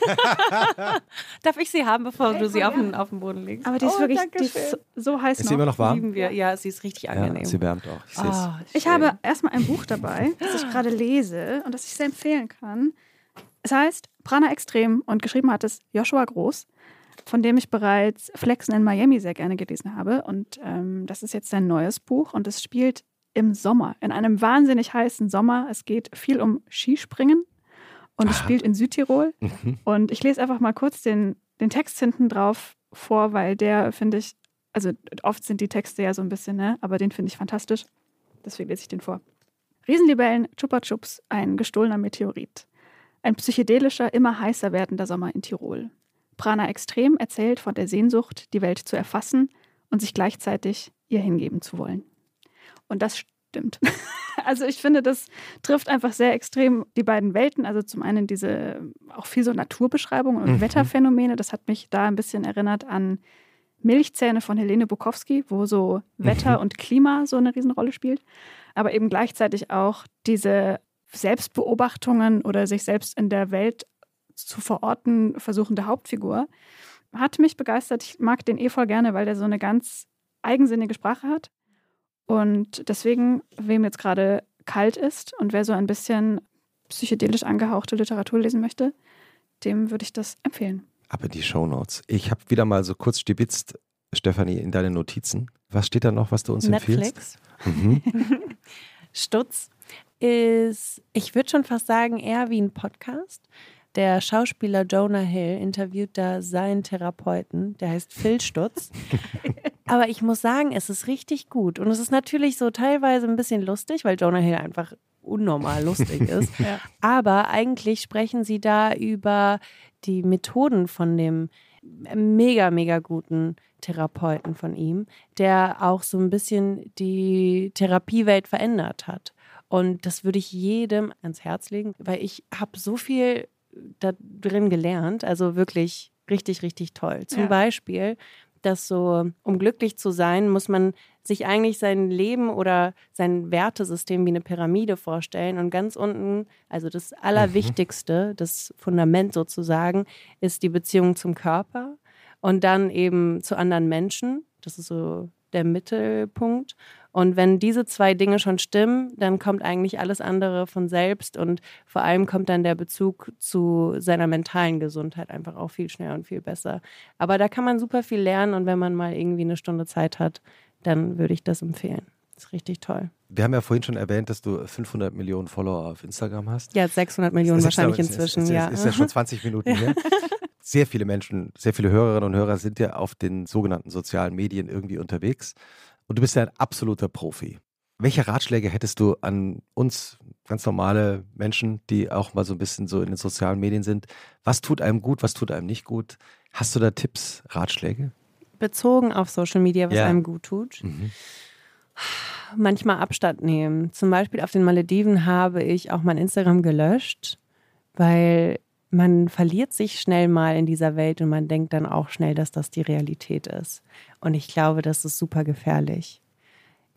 Darf ich sie haben, bevor hey, du sie auf den, auf den Boden legst? Aber die ist oh, wirklich die ist so heiß Ist noch. sie immer noch warm? Lieben wir. Ja, sie ist richtig angenehm. Ja, sie wärmt auch. Ich, oh, ich habe erstmal ein Buch dabei, das ich gerade lese und das ich sehr empfehlen kann. Es heißt Prana Extrem und geschrieben hat es Joshua Groß von dem ich bereits Flexen in Miami sehr gerne gelesen habe. Und ähm, das ist jetzt sein neues Buch und es spielt im Sommer, in einem wahnsinnig heißen Sommer. Es geht viel um Skispringen und es spielt in Südtirol. Mhm. Und ich lese einfach mal kurz den, den Text hinten drauf vor, weil der finde ich, also oft sind die Texte ja so ein bisschen, ne? aber den finde ich fantastisch. Deswegen lese ich den vor. Riesenlibellen, Chupa Chups, ein gestohlener Meteorit. Ein psychedelischer, immer heißer werdender Sommer in Tirol. Prana Extrem erzählt von der Sehnsucht, die Welt zu erfassen und sich gleichzeitig ihr hingeben zu wollen. Und das stimmt. Also ich finde, das trifft einfach sehr extrem die beiden Welten. Also zum einen diese auch viel so Naturbeschreibungen und mhm. Wetterphänomene. Das hat mich da ein bisschen erinnert an Milchzähne von Helene Bukowski, wo so Wetter mhm. und Klima so eine Riesenrolle spielt. Aber eben gleichzeitig auch diese Selbstbeobachtungen oder sich selbst in der Welt zu verorten versuchende Hauptfigur. Hat mich begeistert. Ich mag den eh voll gerne, weil der so eine ganz eigensinnige Sprache hat. Und deswegen, wem jetzt gerade kalt ist und wer so ein bisschen psychedelisch angehauchte Literatur lesen möchte, dem würde ich das empfehlen. Ab in die Shownotes. Ich habe wieder mal so kurz stibitzt, Stefanie, in deine Notizen. Was steht da noch, was du uns Netflix. empfiehlst? Mhm. Stutz ist, ich würde schon fast sagen, eher wie ein Podcast. Der Schauspieler Jonah Hill interviewt da seinen Therapeuten, der heißt Phil Stutz. Aber ich muss sagen, es ist richtig gut. Und es ist natürlich so teilweise ein bisschen lustig, weil Jonah Hill einfach unnormal lustig ist. ja. Aber eigentlich sprechen sie da über die Methoden von dem mega, mega guten Therapeuten von ihm, der auch so ein bisschen die Therapiewelt verändert hat. Und das würde ich jedem ans Herz legen, weil ich habe so viel da drin gelernt. Also wirklich richtig, richtig toll. Zum ja. Beispiel, dass so, um glücklich zu sein, muss man sich eigentlich sein Leben oder sein Wertesystem wie eine Pyramide vorstellen. Und ganz unten, also das Allerwichtigste, mhm. das Fundament sozusagen, ist die Beziehung zum Körper und dann eben zu anderen Menschen. Das ist so der Mittelpunkt. Und wenn diese zwei Dinge schon stimmen, dann kommt eigentlich alles andere von selbst und vor allem kommt dann der Bezug zu seiner mentalen Gesundheit einfach auch viel schneller und viel besser. Aber da kann man super viel lernen und wenn man mal irgendwie eine Stunde Zeit hat, dann würde ich das empfehlen. Das ist richtig toll. Wir haben ja vorhin schon erwähnt, dass du 500 Millionen Follower auf Instagram hast. Ja, 600 Millionen wahrscheinlich inzwischen. Ist, ist, ja. ist ja schon 20 Minuten her. Sehr viele Menschen, sehr viele Hörerinnen und Hörer sind ja auf den sogenannten sozialen Medien irgendwie unterwegs. Und du bist ja ein absoluter Profi. Welche Ratschläge hättest du an uns, ganz normale Menschen, die auch mal so ein bisschen so in den sozialen Medien sind? Was tut einem gut, was tut einem nicht gut? Hast du da Tipps, Ratschläge? Bezogen auf Social Media, was ja. einem gut tut. Mhm. Manchmal Abstand nehmen. Zum Beispiel auf den Malediven habe ich auch mein Instagram gelöscht, weil man verliert sich schnell mal in dieser Welt und man denkt dann auch schnell, dass das die Realität ist. Und ich glaube, das ist super gefährlich.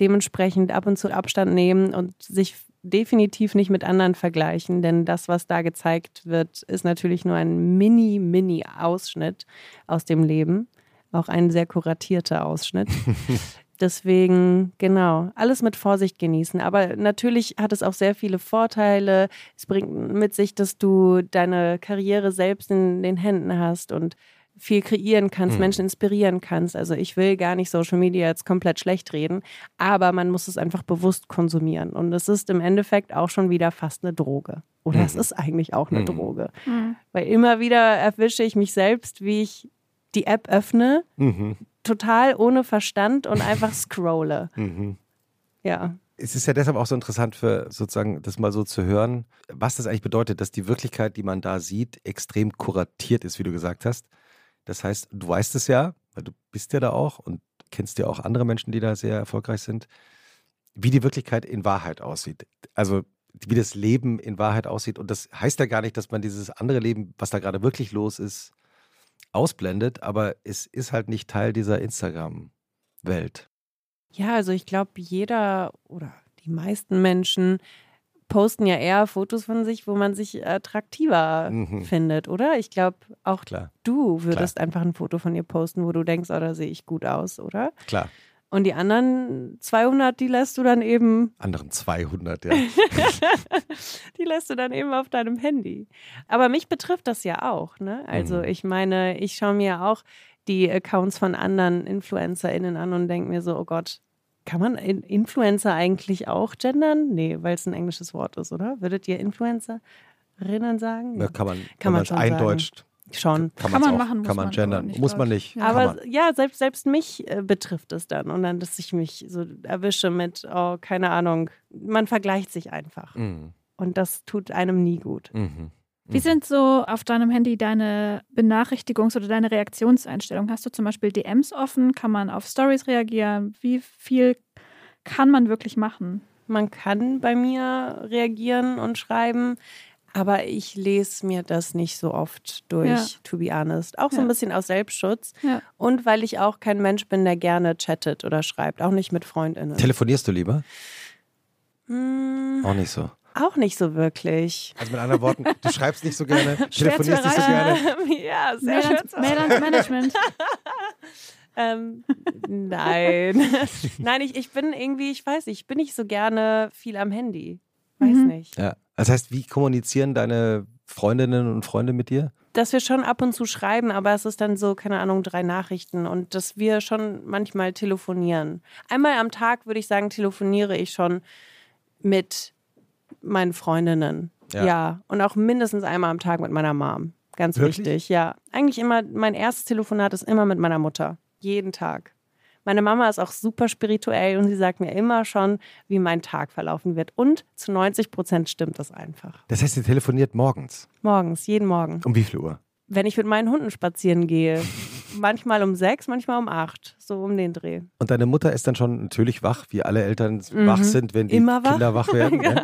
Dementsprechend ab und zu Abstand nehmen und sich definitiv nicht mit anderen vergleichen, denn das, was da gezeigt wird, ist natürlich nur ein mini, mini Ausschnitt aus dem Leben. Auch ein sehr kuratierter Ausschnitt. Deswegen, genau, alles mit Vorsicht genießen. Aber natürlich hat es auch sehr viele Vorteile. Es bringt mit sich, dass du deine Karriere selbst in den Händen hast und viel kreieren kannst, mhm. Menschen inspirieren kannst. Also ich will gar nicht Social Media jetzt komplett schlecht reden, aber man muss es einfach bewusst konsumieren. Und es ist im Endeffekt auch schon wieder fast eine Droge. Oder mhm. es ist eigentlich auch eine mhm. Droge. Mhm. Weil immer wieder erwische ich mich selbst, wie ich die App öffne, mhm total ohne Verstand und einfach scrolle. Mhm. Ja. Es ist ja deshalb auch so interessant für sozusagen das mal so zu hören, was das eigentlich bedeutet, dass die Wirklichkeit, die man da sieht, extrem kuratiert ist, wie du gesagt hast. Das heißt, du weißt es ja, weil du bist ja da auch und kennst ja auch andere Menschen, die da sehr erfolgreich sind, wie die Wirklichkeit in Wahrheit aussieht. Also wie das Leben in Wahrheit aussieht. Und das heißt ja gar nicht, dass man dieses andere Leben, was da gerade wirklich los ist, ausblendet, aber es ist halt nicht Teil dieser Instagram-Welt. Ja, also ich glaube, jeder oder die meisten Menschen posten ja eher Fotos von sich, wo man sich attraktiver mhm. findet, oder? Ich glaube, auch Klar. du würdest Klar. einfach ein Foto von dir posten, wo du denkst, oh, da sehe ich gut aus, oder? Klar. Und die anderen 200, die lässt du dann eben. Anderen 200, ja. die lässt du dann eben auf deinem Handy. Aber mich betrifft das ja auch, ne? Also mhm. ich meine, ich schaue mir auch die Accounts von anderen InfluencerInnen an und denke mir so, oh Gott, kann man Influencer eigentlich auch gendern? Nee, weil es ein englisches Wort ist, oder? Würdet ihr Influencerinnen sagen? Ja, kann man, kann man es eindeutscht. Schon. Kann, Kann man auch, machen, muss Kann man man gendern. nicht, muss man ich. nicht. Ja. Aber man. ja, selbst, selbst mich äh, betrifft es dann. Und dann, dass ich mich so erwische mit, oh, keine Ahnung. Man vergleicht sich einfach. Mhm. Und das tut einem nie gut. Mhm. Wie sind so auf deinem Handy deine Benachrichtigungs- oder deine Reaktionseinstellungen? Hast du zum Beispiel DMs offen? Kann man auf Stories reagieren? Wie viel kann man wirklich machen? Man kann bei mir reagieren und schreiben, aber ich lese mir das nicht so oft durch, Ja. to be honest. Auch so Ja. ein bisschen aus Selbstschutz. Ja. Und weil ich auch kein Mensch bin, der gerne chattet oder schreibt, auch nicht mit FreundInnen. Telefonierst du lieber? Hm, Auch nicht so. auch nicht so wirklich. Also mit anderen Worten, du schreibst nicht so gerne, telefonierst nicht so gerne. ja, sehr schön. Mail ans Management. Ähm, nein. nein, ich, ich bin irgendwie, ich weiß nicht, ich bin nicht so gerne viel am Handy. Weiß Mhm. nicht. Ja. Das heißt, wie kommunizieren deine Freundinnen und Freunde mit dir? Dass wir schon ab und zu schreiben, aber es ist dann so, keine Ahnung, drei Nachrichten und dass wir schon manchmal telefonieren. Einmal am Tag würde ich sagen, telefoniere ich schon mit meinen Freundinnen. Ja. Ja. Und auch mindestens einmal am Tag mit meiner Mom. Ganz Wirklich? wichtig, ja. Eigentlich immer, mein erstes Telefonat ist immer mit meiner Mutter. Jeden Tag. Meine Mama ist auch super spirituell und sie sagt mir immer schon, wie mein Tag verlaufen wird. Und zu 90 Prozent stimmt das einfach. Das heißt, ihr telefoniert morgens. Morgens, jeden Morgen. Um wie viel Uhr? Wenn ich mit meinen Hunden spazieren gehe. manchmal um sechs, manchmal um acht. So um den Dreh. Und deine Mutter ist dann schon natürlich wach, wie alle Eltern Mhm. wach sind, wenn die Immer wach. Kinder wach werden. ja?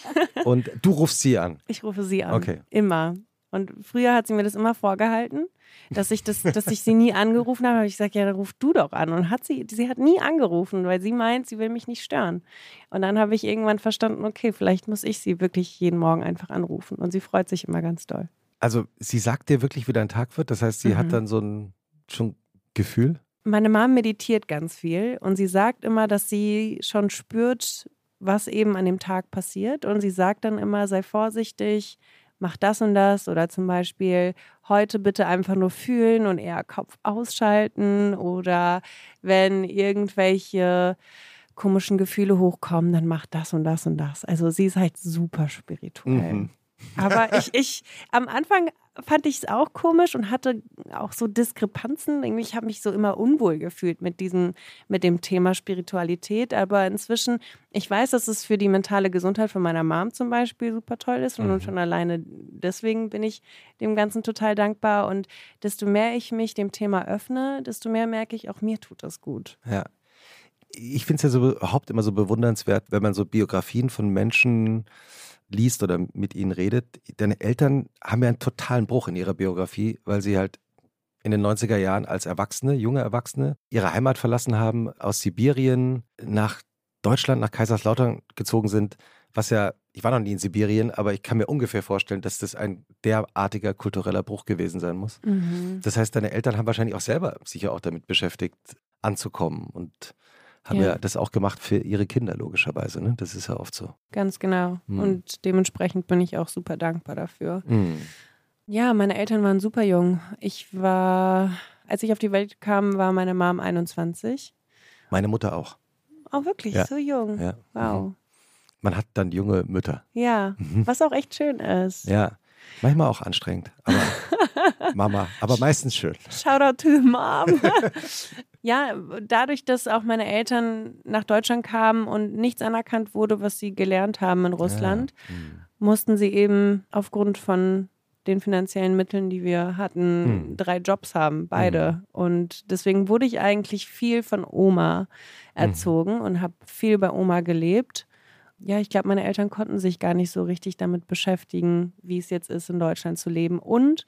Und du rufst sie an. Ich rufe sie an. Okay. Immer. Und früher hat sie mir das immer vorgehalten, dass ich, das, dass ich sie nie angerufen habe. Aber ich sage, ja, dann ruf du doch an. Und hat sie, sie hat nie angerufen, weil sie meint, sie will mich nicht stören. Und dann habe ich irgendwann verstanden, okay, vielleicht muss ich sie wirklich jeden Morgen einfach anrufen. Und sie freut sich immer ganz doll. Also sie sagt dir wirklich, wie dein Tag wird. Das heißt, sie Mhm. hat dann so ein schon Gefühl. Meine Mom meditiert ganz viel und sie sagt immer, dass sie schon spürt, was eben an dem Tag passiert. Und sie sagt dann immer, sei vorsichtig, mach das und das. Oder zum Beispiel, heute bitte einfach nur fühlen und eher Kopf ausschalten. Oder wenn irgendwelche komischen Gefühle hochkommen, dann mach das und das und das. Also sie ist halt super spirituell. Mhm. Aber ich, ich, am Anfang fand ich es auch komisch und hatte auch so Diskrepanzen. Irgendwie, ich habe mich so immer unwohl gefühlt mit diesem, mit dem Thema Spiritualität. Aber inzwischen, ich weiß, dass es für die mentale Gesundheit von meiner Mom zum Beispiel super toll ist. Und Mhm. schon alleine deswegen bin ich dem Ganzen total dankbar. Und desto mehr ich mich dem Thema öffne, desto mehr merke ich, auch mir tut das gut. Ja. Ich finde es ja so überhaupt immer so bewundernswert, wenn man so Biografien von Menschen liest oder mit ihnen redet. Deine Eltern haben ja einen totalen Bruch in ihrer Biografie, weil sie halt in den 90er Jahren als Erwachsene, junge Erwachsene, ihre Heimat verlassen haben, aus Sibirien nach Deutschland, nach Kaiserslautern gezogen sind, was ja, ich war noch nie in Sibirien, aber ich kann mir ungefähr vorstellen, dass das ein derartiger kultureller Bruch gewesen sein muss. Das heißt, deine Eltern haben wahrscheinlich auch selber sich ja auch damit beschäftigt, anzukommen und haben ja, Ja. das auch gemacht für ihre Kinder, logischerweise. Ne? Das ist ja oft so. Ganz genau. Mhm. Und dementsprechend bin ich auch super dankbar dafür. Mhm. Ja, meine Eltern waren super jung. Ich war, als ich auf die Welt kam, war meine Mom 21. Meine Mutter auch. Oh, wirklich? Ja. So jung? Ja. Wow. Mhm. Man hat dann junge Mütter. Ja, Mhm. was auch echt schön ist. Ja. Manchmal auch anstrengend, aber Mama, aber meistens schön. Shoutout to the mom. ja, dadurch, dass auch meine Eltern nach Deutschland kamen und nichts anerkannt wurde, was sie gelernt haben in Russland, Ja. Mhm. mussten sie eben aufgrund von den finanziellen Mitteln, die wir hatten, Hm. drei Jobs haben, beide. Und deswegen wurde ich eigentlich viel von Oma erzogen und habe viel bei Oma gelebt. Ja, ich glaube, meine Eltern konnten sich gar nicht so richtig damit beschäftigen, wie es jetzt ist, in Deutschland zu leben. Und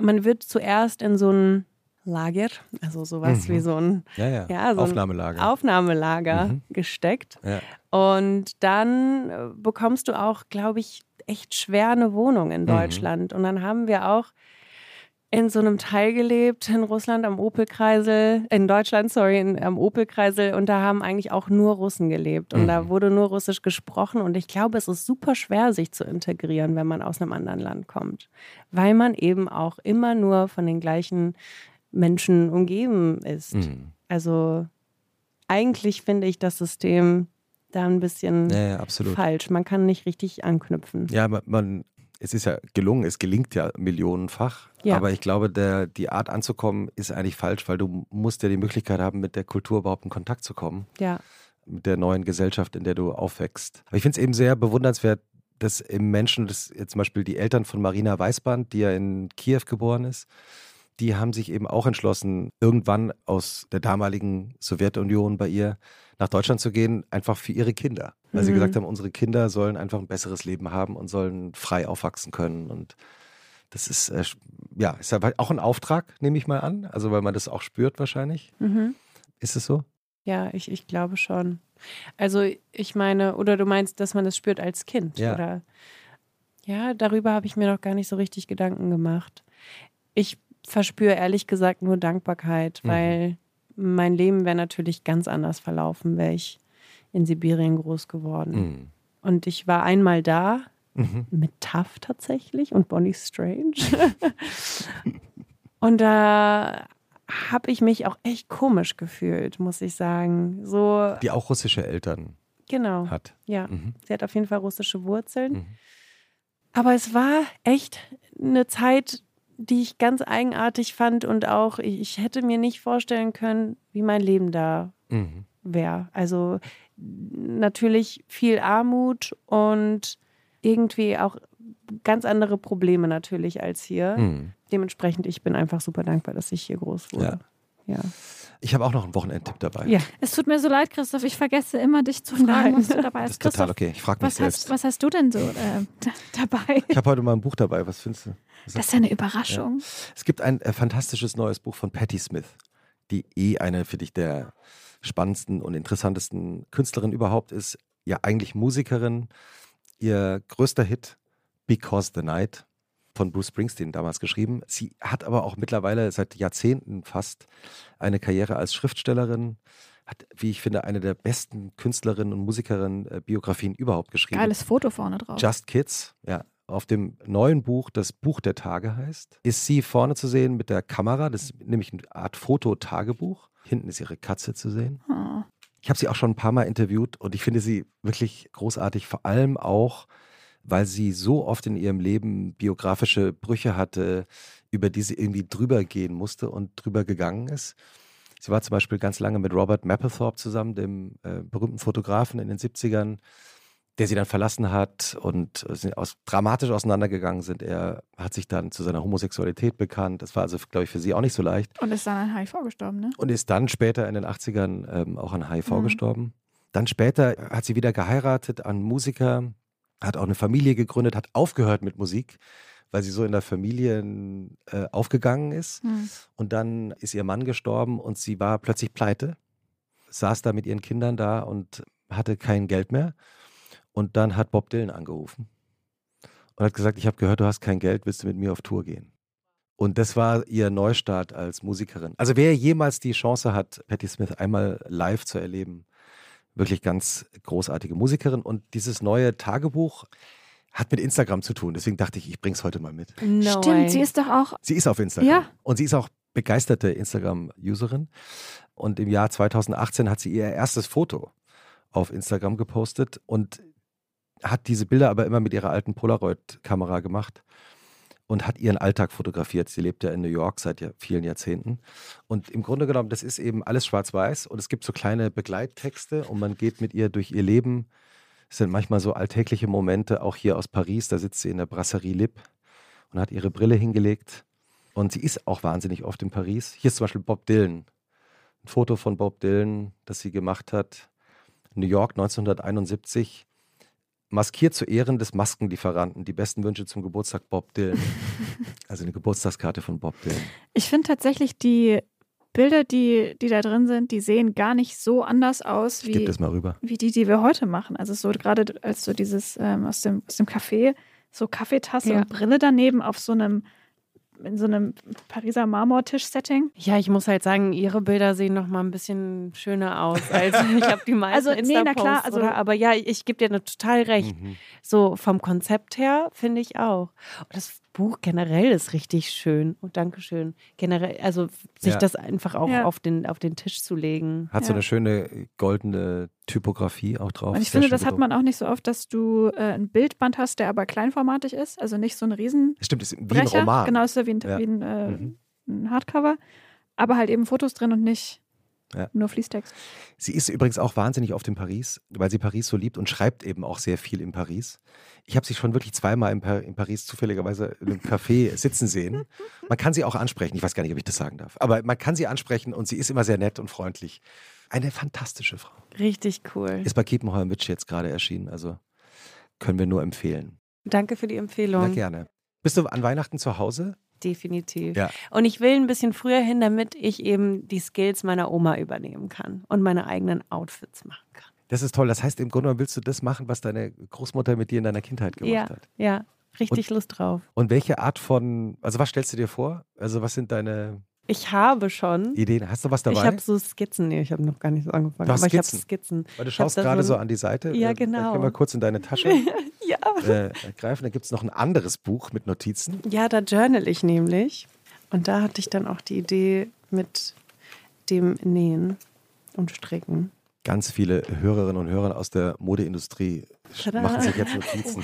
man wird zuerst in so ein Lager, also sowas Mhm. wie so ein Ja, ja. Ja, so ein Aufnahmelager. Aufnahmelager Mhm. gesteckt. ja. Und dann äh, bekommst du auch, glaube ich, echt schwer eine Wohnung in Mhm. Deutschland. Und dann haben wir auch in so einem Teil gelebt in Russland am Opelkreisel, in Deutschland, sorry, in, am Opelkreisel. Und da haben eigentlich auch nur Russen gelebt. Und da Mhm. wurde nur Russisch gesprochen. Und ich glaube, es ist super schwer, sich zu integrieren, wenn man aus einem anderen Land kommt. Weil man eben auch immer nur von den gleichen Menschen umgeben ist. Mhm. Also eigentlich finde ich das System da ein bisschen ja, ja, falsch. Man kann nicht richtig anknüpfen. Ja, man, man es ist ja gelungen, es gelingt ja millionenfach. Ja. Aber ich glaube, der, die Art anzukommen ist eigentlich falsch, weil du musst ja die Möglichkeit haben, mit der Kultur überhaupt in Kontakt zu kommen. Ja. Mit der neuen Gesellschaft, in der du aufwächst. Aber ich finde es eben sehr bewundernswert, dass im Menschen, das jetzt zum Beispiel die Eltern von Marina Weißband, die ja in Kiew geboren ist, die haben sich eben auch entschlossen, irgendwann aus der damaligen Sowjetunion bei ihr nach Deutschland zu gehen, einfach für ihre Kinder. Weil sie Mhm. gesagt haben, unsere Kinder sollen einfach ein besseres Leben haben und sollen frei aufwachsen können. Und das ist, äh, ja, ist auch ein Auftrag, nehme ich mal an. Also, weil man das auch spürt wahrscheinlich. Mhm. Ist es so? Ja, ich, ich glaube schon. Also ich meine, oder du meinst, dass man das spürt als Kind, Ja. oder? Ja, darüber habe ich mir noch gar nicht so richtig Gedanken gemacht. Ich verspüre ehrlich gesagt nur Dankbarkeit, Mhm. weil mein Leben wäre natürlich ganz anders verlaufen, wäre ich in Sibirien groß geworden. Mhm. Und ich war einmal da Mhm. mit Tuff tatsächlich und Bonnie Strange. und da habe ich mich auch echt komisch gefühlt, muss ich sagen. So, Die auch russische Eltern genau. hat. Ja, Mhm. sie hat auf jeden Fall russische Wurzeln. Mhm. Aber es war echt eine Zeit, die ich ganz eigenartig fand und auch ich, hätte mir nicht vorstellen können, wie mein Leben da Mhm. wäre. Also natürlich viel Armut und irgendwie auch ganz andere Probleme natürlich als hier. Mhm. Dementsprechend, ich bin einfach super dankbar, dass ich hier groß wurde. Ja. Ich habe auch noch einen Wochenendtipp dabei. Ja. Es tut mir so leid, Christoph. Ich vergesse immer, dich zu fragen, Nein. was du dabei Das hast. ist total Christoph, okay. Ich frage mich was selbst. hast, was hast du denn so äh, da, dabei? Ich habe heute mal ein Buch dabei. Was findest du? Was Das ist ja eine Überraschung. Es gibt ein äh, fantastisches neues Buch von Patti Smith, die eh eine, finde ich, der spannendsten und interessantesten Künstlerin überhaupt ist. Ja, eigentlich Musikerin. Ihr größter Hit, Because the Night, von Bruce Springsteen damals geschrieben. Sie hat aber auch mittlerweile seit Jahrzehnten fast eine Karriere als Schriftstellerin. Hat, wie ich finde, eine der besten Künstlerinnen und Musikerinnen-Biografien überhaupt geschrieben. Geiles Foto vorne drauf. Just Kids, ja. Auf dem neuen Buch, das Buch der Tage heißt, ist sie vorne zu sehen mit der Kamera. Das ist nämlich eine Art Fototagebuch. Hinten ist ihre Katze zu sehen. Oh. Ich habe sie auch schon ein paar Mal interviewt und ich finde sie wirklich großartig, vor allem auch, weil sie so oft in ihrem Leben biografische Brüche hatte, über die sie irgendwie drüber gehen musste und drüber gegangen ist. Sie war zum Beispiel ganz lange mit Robert Mapplethorpe zusammen, dem äh, berühmten Fotografen in den 70ern, der sie dann verlassen hat und äh, aus, dramatisch auseinandergegangen sind. Er hat sich dann zu seiner Homosexualität bekannt. Das war also, glaube ich, für sie auch nicht so leicht Und ist dann an HIV gestorben, ne? und ist dann später in den 80ern ähm, auch an HIV Mhm. gestorben. Dann später hat sie wieder geheiratet an Musiker, hat auch eine Familie gegründet, hat aufgehört mit Musik, weil sie so in der Familie äh, aufgegangen ist. Hm. Und dann ist ihr Mann gestorben und sie war plötzlich pleite, saß da mit ihren Kindern da und hatte kein Geld mehr. Und dann hat Bob Dylan angerufen und hat gesagt, ich habe gehört, du hast kein Geld, willst du mit mir auf Tour gehen? Und das war ihr Neustart als Musikerin. Also wer jemals die Chance hat, Patti Smith einmal live zu erleben, wirklich ganz großartige Musikerin. Und dieses neue Tagebuch hat mit Instagram zu tun. Deswegen dachte ich, ich bring's heute mal mit. No Stimmt, way. sie ist doch auch. Sie ist auf Instagram. Ja. Und sie ist auch begeisterte Instagram-Userin. Und im Jahr 2018 hat sie ihr erstes Foto auf Instagram gepostet und hat diese Bilder aber immer mit ihrer alten Polaroid-Kamera gemacht und hat ihren Alltag fotografiert. Sie lebt ja in New York seit vielen Jahrzehnten. Und im Grunde genommen, das ist eben alles schwarz-weiß und es gibt so kleine Begleittexte und man geht mit ihr durch ihr Leben. Es sind manchmal so alltägliche Momente, auch hier aus Paris, da sitzt sie in der Brasserie Lip und hat ihre Brille hingelegt. Und sie ist auch wahnsinnig oft in Paris. Hier ist zum Beispiel Bob Dylan. Ein Foto von Bob Dylan, das sie gemacht hat. New York 1971. Maskiert zu Ehren des Maskenlieferanten. Die besten Wünsche zum Geburtstag Bob Dylan. Also eine Geburtstagskarte von Bob Dylan. Ich finde tatsächlich die Bilder, die, die da drin sind, die sehen gar nicht so anders aus wie, gebe das mal rüber. wie die, die wir heute machen. Also so gerade als so dieses ähm, aus, dem, aus dem Café, so Kaffeetasse Ja. und Brille daneben auf so einem, in so einem Pariser Marmortisch-Setting. Ja, ich muss halt sagen, ihre Bilder sehen noch mal ein bisschen schöner aus als ich habe die meisten Also, nee, na klar, also- oder? aber ja, ich gebe dir ne total recht. Mhm. So vom Konzept her finde ich auch. Und das Buch generell ist richtig schön. Und Dankeschön. Generell, also sich Ja. das einfach auch Ja. auf, den, auf den Tisch zu legen. Hat so eine schöne goldene Typografie auch drauf. Und ich Sehr finde, das hat man auch nicht so oft, dass du äh, ein Bildband hast, der aber kleinformatig ist. Also nicht so ein Riesenbrecher. Stimmt, ist wie ein Roman. Genau, ist ja wie ein, Ja. wie ein, äh, Mhm. ein Hardcover. Aber halt eben Fotos drin und nicht Ja. nur Fließtext. Sie ist übrigens auch wahnsinnig oft in Paris, weil sie Paris so liebt und schreibt eben auch sehr viel in Paris. Ich habe sie schon wirklich zweimal in, Pa- in Paris zufälligerweise in einem Café sitzen sehen. Man kann sie auch ansprechen. Ich weiß gar nicht, ob ich das sagen darf. Aber man kann sie ansprechen und sie ist immer sehr nett und freundlich. Eine fantastische Frau. Richtig cool. Ist bei Kiepenheuer Witsch jetzt gerade erschienen. Also können wir nur empfehlen. Danke für die Na Empfehlung. gerne. Bist du an Weihnachten zu Hause? Definitiv. Ja. Und ich will ein bisschen früher hin, damit ich eben die Skills meiner Oma übernehmen kann und meine eigenen Outfits machen kann. Das ist toll. Das heißt, im Grunde willst du das machen, was deine Großmutter mit dir in deiner Kindheit gemacht Ja, hat. ja, richtig Lust drauf. Und welche Art von, also was stellst du dir vor? Also was sind deine Ich habe schon. Ideen? Hast du was dabei? Ich habe so Skizzen. Nee, ich habe noch gar nicht so angefangen. Du hast aber ich habe Skizzen? Skizzen. Weil du Ich schaust gerade so an die Seite. Ja, genau. Dann können wir kurz in deine Tasche Ja. äh, greifen. Da gibt es noch ein anderes Buch mit Notizen. Ja, da journal ich nämlich. Und da hatte ich dann auch die Idee mit dem Nähen und Stricken. Ganz viele Hörerinnen und Hörer aus der Modeindustrie Tada. machen sich jetzt Notizen.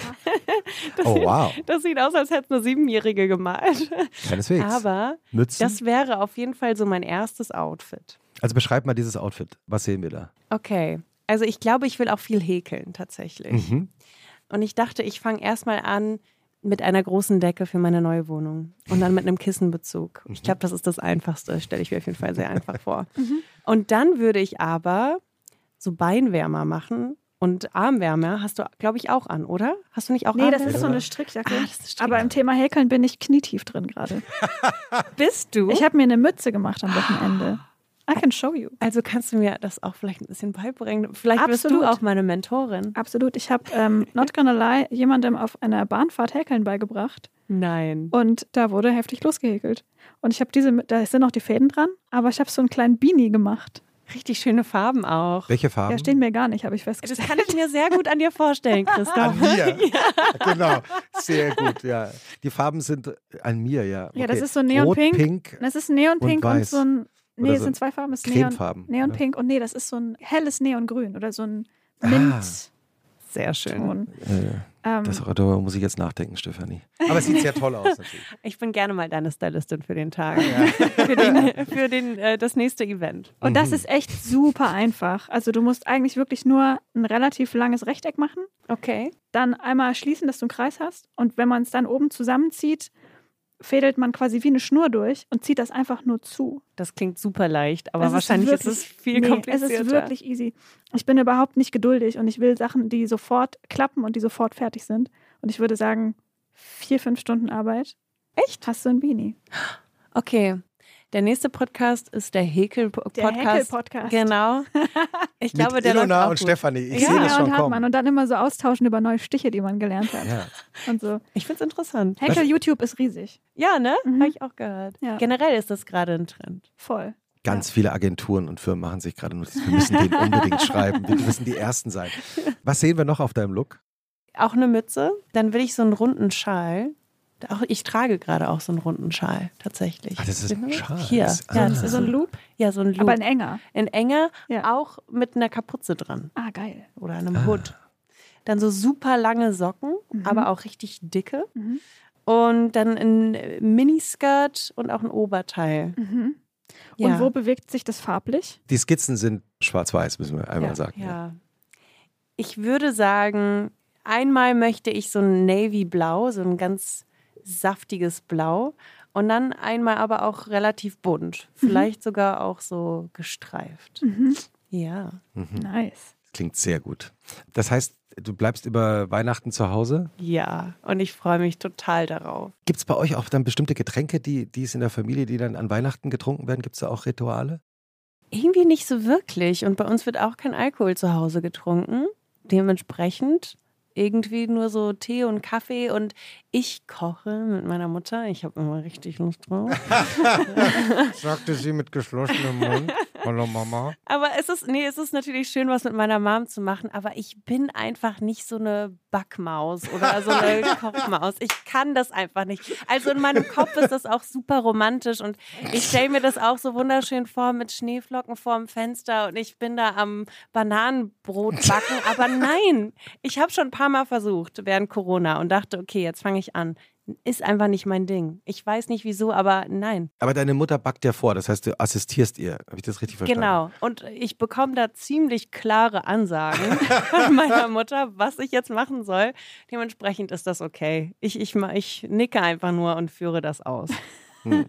oh wow, Das sieht aus, als hätte eine Siebenjährige gemalt. keineswegs. Aber Mützen. das wäre auf jeden Fall so mein erstes Outfit. also beschreib mal dieses Outfit. Was sehen wir da? Okay. Also ich glaube, ich will auch viel häkeln tatsächlich. Mhm. Und ich dachte, ich fange erstmal an mit einer großen Decke für meine neue Wohnung und dann mit einem Kissenbezug. Ich glaube, das ist das Einfachste, stelle ich mir auf jeden Fall sehr einfach vor. Und dann würde ich aber so Beinwärmer machen und Armwärmer hast du, glaube ich, auch an, oder? Hast du nicht auch Nee, das Armwärmer? ist so eine Strickjacke. Ah, das ist eine Strickjacke. Aber im Thema Häkeln bin ich knietief drin gerade. Bist du? Ich habe mir eine Mütze gemacht am Wochenende. I can show you. also kannst du mir das auch vielleicht ein bisschen beibringen? Vielleicht bist Absolut. du auch meine Mentorin. Absolut. Ich habe, ähm, not gonna lie, jemandem auf einer Bahnfahrt Häkeln beigebracht. Nein. Und da wurde heftig losgehäkelt. Und ich habe diese, da sind noch die Fäden dran, aber ich habe so einen kleinen Beanie gemacht. Richtig schöne Farben auch. Welche Farben? Ja, stehen mir gar nicht, habe ich Das festgestellt. kann ich mir sehr gut an dir vorstellen, Christoph. An mir. Genau. Sehr gut, ja. Die Farben sind an mir, ja. Ja, das Okay. ist so neonpink. Rot, pink, Das ist Neonpink Und und, so ein. Nee, Oder es so sind zwei Farben. Es ist Neon. Neonpink und nee, das ist so ein helles Neongrün oder so ein Ah. Mintton. Sehr schön. Äh, Ähm, das, darüber muss ich jetzt nachdenken, Stefanie. Aber es sieht sehr toll aus, natürlich. Ich bin gerne mal deine Stylistin für den Tag. für den, für den, äh, das nächste Event. und das Mhm. ist echt super einfach. Also du musst eigentlich wirklich nur ein relativ langes Rechteck machen, Okay. dann einmal schließen, dass du einen Kreis hast und wenn man es dann oben zusammenzieht, fädelt man quasi wie eine Schnur durch und zieht das einfach nur zu. Das klingt super leicht, aber Es ist wahrscheinlich ist, wirklich- es viel nee, komplizierter. Es ist wirklich easy. Ich bin überhaupt nicht geduldig und ich will Sachen, die sofort klappen und die sofort fertig sind. Und ich würde sagen, vier, fünf Stunden Arbeit. Echt? Hast du ein Beanie? Okay. Der nächste Podcast ist der Häkel-Podcast. Der Häkel-Podcast. Genau. Ich glaube, Mit der läuft Ilona auch und gut. Stefanie. Ich Ja, sehe das ja, schon und kommen. Hartmann. Und dann immer so austauschen über neue Stiche, die man gelernt hat. Ja. Und so. Ich finde es interessant. Häkel YouTube ist riesig. Ja, ne? Mhm. Habe ich auch gehört. Ja. Generell ist das gerade ein Trend. Voll. Ganz viele Agenturen und Firmen machen sich gerade Notizen. Wir müssen den unbedingt schreiben. Wir müssen die Ersten sein. Was sehen wir noch auf deinem Look? Auch eine Mütze. Dann will ich so einen runden Schal. Auch, ich trage gerade auch so einen runden Schal, tatsächlich. Ah, das ist ein Schal. Hier. Ja, ah. das ist So ein Loop, Ja, so ein Loop. aber ein enger. in enger, Ja. auch mit einer Kapuze dran Ah, geil. oder einem Ah. Hut. Dann so super lange Socken, Mhm. aber auch richtig dicke. Mhm. Und dann ein Miniskirt und auch ein Oberteil. Mhm. Ja. Und wo bewegt sich das farblich? Die Skizzen sind schwarz-weiß, müssen wir einmal ja, sagen. Ja. Ich würde sagen, einmal möchte ich so ein Navy-Blau, so ein ganz saftiges Blau. Und dann einmal aber auch relativ bunt. Vielleicht sogar auch so gestreift. Mhm. Ja. Mhm. Nice. Klingt sehr gut. Das heißt, du bleibst über Weihnachten zu Hause. Ja. Und ich freue mich total darauf. Gibt es bei euch auch dann bestimmte Getränke, die, die es in der Familie, die dann an Weihnachten getrunken werden? Gibt es da auch Rituale? Irgendwie nicht so wirklich. Und bei uns wird auch kein Alkohol zu Hause getrunken. Dementsprechend irgendwie nur so Tee und Kaffee und ich koche mit meiner Mutter. Ich habe immer richtig Lust drauf. Sagte sie mit geschlossenem Mund. Hallo Mama. Aber es ist, nee, es ist natürlich schön, was mit meiner Mom zu machen, aber ich bin einfach nicht so eine Backmaus oder so eine Kochmaus. Ich kann das einfach nicht. Also in meinem Kopf ist das auch super romantisch und ich stelle mir das auch so wunderschön vor mit Schneeflocken vorm Fenster und ich bin da am Bananenbrot backen. Aber nein, ich habe schon ein paar Mal versucht während Corona und dachte, okay, jetzt fange ich an ist einfach nicht mein Ding. Ich weiß nicht wieso, aber nein. Aber deine Mutter backt ja vor, das heißt, du assistierst ihr. Habe ich das richtig verstanden? Genau. Und ich bekomme da ziemlich klare Ansagen von meiner Mutter, was ich jetzt machen soll. Dementsprechend ist das okay. Ich, ich, ich nicke einfach nur und führe das aus. Hm.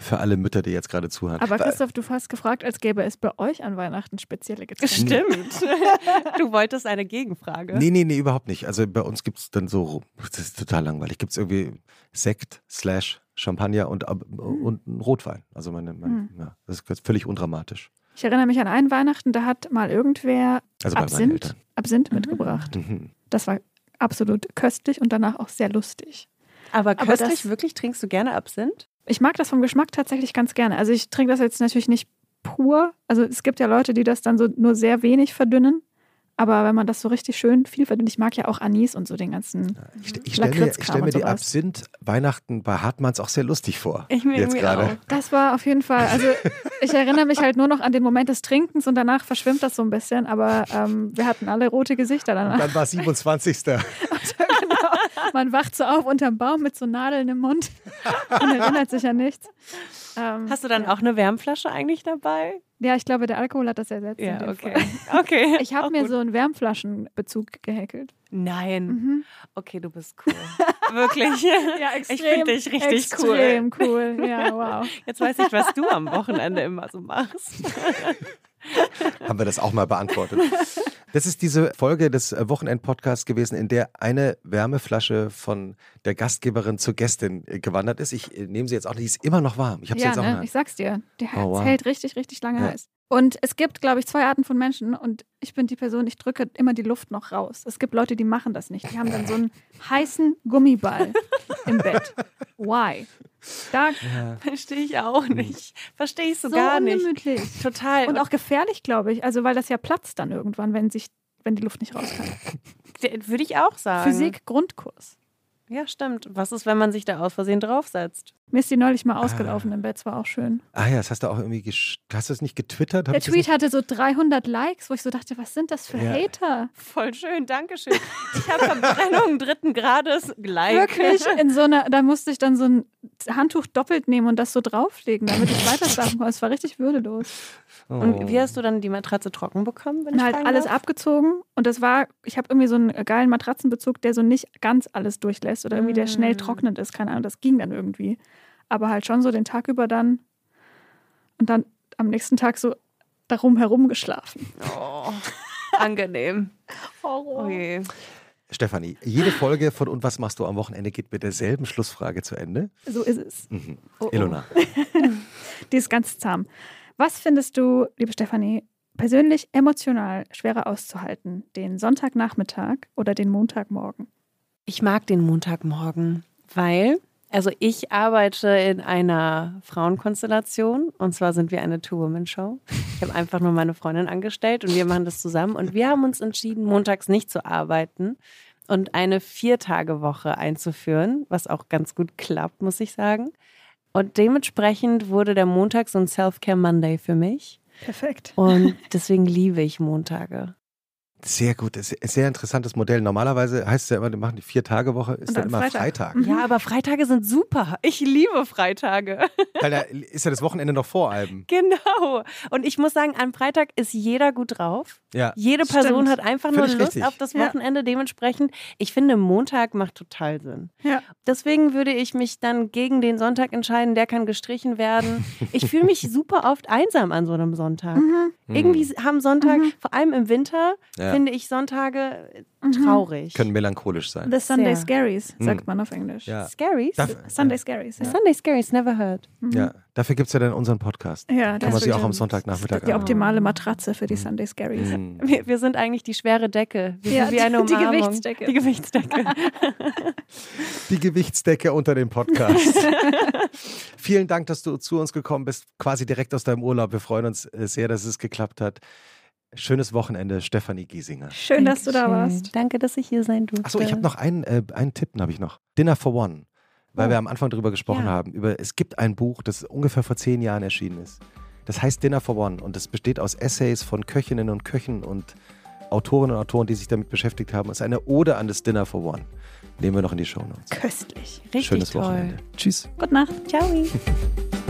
Für alle Mütter, die jetzt gerade zuhören. Aber Christoph, du hast gefragt, als gäbe es bei euch an Weihnachten spezielle Getränke. Stimmt. du wolltest eine Gegenfrage. Nee, nee, nee, überhaupt nicht. Also bei uns gibt es dann so, das ist total langweilig, gibt es irgendwie Sekt slash Champagner und, hm. und einen Rotwein. Also meine, meine hm. ja, das ist völlig undramatisch. Ich erinnere mich an einen Weihnachten, da hat mal irgendwer also Absinth, Absinth mitgebracht. Mhm. Das war absolut köstlich und danach auch sehr lustig. Aber köstlich, Aber das, wirklich? Trinkst du gerne Absinth? Ich mag das vom Geschmack tatsächlich ganz gerne. Also ich trinke das jetzt natürlich nicht pur. Also es gibt ja Leute, die das dann so nur sehr wenig verdünnen. Aber wenn man das so richtig schön viel verdünnt, ich mag ja auch Anis und so den ganzen. Ich, ich stelle mir, stell mir die Absinth Weihnachten bei Hartmanns auch sehr lustig vor. Ich mir jetzt gerade. Das war auf jeden Fall, also ich erinnere mich halt nur noch an den Moment des Trinkens und danach verschwimmt das so ein bisschen, aber ähm, wir hatten alle rote Gesichter danach. Und dann war 27. genau. Man wacht so auf unterm Baum mit so Nadeln im Mund und erinnert sich an nichts. Ähm, Hast du dann ja. auch eine Wärmflasche eigentlich dabei? Ja, ich glaube, der Alkohol hat das ersetzt. Ja, okay. okay. Ich habe mir gut. so einen Wärmflaschenbezug gehäkelt. Nein. Mhm. Okay, du bist cool. Wirklich. ja, extrem. Ich finde dich richtig extrem cool. Extrem cool. Ja, wow. Jetzt weiß ich, was du am Wochenende immer so machst. Haben wir das auch mal beantwortet. Das ist diese Folge des äh, Wochenend-Podcasts gewesen, in der eine Wärmeflasche von der Gastgeberin zur Gästin äh, gewandert ist. Ich äh, nehme sie jetzt auch nicht, die ist immer noch warm. Ich, ja, jetzt auch ne? ich sag's dir, die oh, wow. hält richtig, richtig lange ja. heiß. Und es gibt, glaube ich, zwei Arten von Menschen und ich bin die Person, ich drücke immer die Luft noch raus. Es gibt Leute, die machen das nicht. Die haben dann so einen heißen Gummiball im Bett. Why? Da ja. verstehe ich auch nicht. Verstehe ich so, so gar nicht. ungemütlich. Total. Und auch gefährlich, glaube ich. Also, weil das ja platzt dann irgendwann, wenn sich, wenn die Luft nicht raus kann. Würde ich auch sagen. Physik Grundkurs. Ja, stimmt. Was ist, wenn man sich da aus Versehen draufsetzt? Mir ist die neulich mal ausgelaufen ah. im Bett, das war auch schön. Ah ja, das hast du auch irgendwie, hast du es nicht getwittert? Der Tweet hatte so 300 Likes, wo ich so dachte, was sind das für ja. Hater? Voll schön, danke schön. Ich habe Verbrennung dritten Grades gleich. Wirklich? In so einer, da musste ich dann so ein Handtuch doppelt nehmen und das so drauflegen, damit ich weiter schlafen konnte. Es war richtig würdelos. Oh. Und wie hast du dann die Matratze trocken bekommen? Wenn halt alles darf? abgezogen und das war, ich habe irgendwie so einen geilen Matratzenbezug, der so nicht ganz alles durchlässt oder irgendwie der schnell mm. trocknend ist, keine Ahnung, das ging dann irgendwie. Aber halt schon so den Tag über dann und dann am nächsten Tag so darum herum geschlafen. Oh, angenehm. Horror. Okay. Stefanie, jede Folge von Und was machst du am Wochenende geht mit derselben Schlussfrage zu Ende. So ist es. Mhm. Oh, oh. Ilona. Die ist ganz zahm. Was findest du, liebe Stefanie, persönlich emotional schwerer auszuhalten? Den Sonntagnachmittag oder den Montagmorgen? Ich mag den Montagmorgen, weil, also ich arbeite in einer Frauenkonstellation und zwar sind wir eine Two-Women-Show. Ich habe einfach nur meine Freundin angestellt und wir machen das zusammen und wir haben uns entschieden, montags nicht zu arbeiten und eine Viertagewoche einzuführen, was auch ganz gut klappt, muss ich sagen. Und dementsprechend wurde der Montag so ein Self-Care Monday für mich. Perfekt. Und deswegen liebe ich Montage. Sehr gut, sehr interessantes Modell. Normalerweise heißt es ja immer, die machen die Vier-Tage-Woche, ist dann, dann, immer Freitag. Freitag. Ja, aber Freitage sind super. Ich liebe Freitage. Weil da ist ja das Wochenende noch vor allem. Genau. Und ich muss sagen, am Freitag ist jeder gut drauf. Ja. Jede Person Stimmt. hat einfach nur Lust richtig. auf das Wochenende. Ja. Dementsprechend, ich finde, Montag macht total Sinn. Ja. Deswegen würde ich mich dann gegen den Sonntag entscheiden. Der kann gestrichen werden. Ich fühle mich super oft einsam an so einem Sonntag. Mhm. Irgendwie haben Sonntage, Mhm. vor allem im Winter, Ja. finde ich Sonntage Mhm. traurig. Können melancholisch sein. The Sunday Sehr. Scaries, sagt Mhm. man auf Englisch. Ja. Scaries? Darf- Sunday Scaries. Ja. Sunday Scaries, never heard. Mhm. Ja, dafür gibt es ja dann unseren Podcast. Ja, Kann man sich ist auch am. Sonntagnachmittag die optimale Matratze für die Sunday Scaries. Mhm. Wir, wir sind eigentlich die schwere Decke. Wir Ja, sind wie eine die- die Umarmung. Gewichtsdecke. Die Gewichtsdecke. Die Gewichtsdecke unter dem Podcast. Vielen Dank, dass du zu uns gekommen bist, quasi direkt aus deinem Urlaub. Wir freuen uns äh, sehr, dass es geklappt hat. Schönes Wochenende, Stefanie Giesinger. Schön, dass du da warst. Danke, dass ich hier sein durfte. Achso, ich habe noch einen, äh, einen Tipp, habe ich noch. Dinner for One. Weil Oh. wir am Anfang darüber gesprochen Ja. haben. Über, es gibt ein Buch, das ungefähr vor zehn Jahren erschienen ist. Das heißt Dinner for One und es besteht aus Essays von Köchinnen und Köchen und Autorinnen und Autoren, die sich damit beschäftigt haben. Es ist eine Ode an das Dinner for One. Nehmen wir noch in die Show Notes. Köstlich. Richtig Schönes toll. Wochenende. Tschüss. Gute Nacht. Ciao.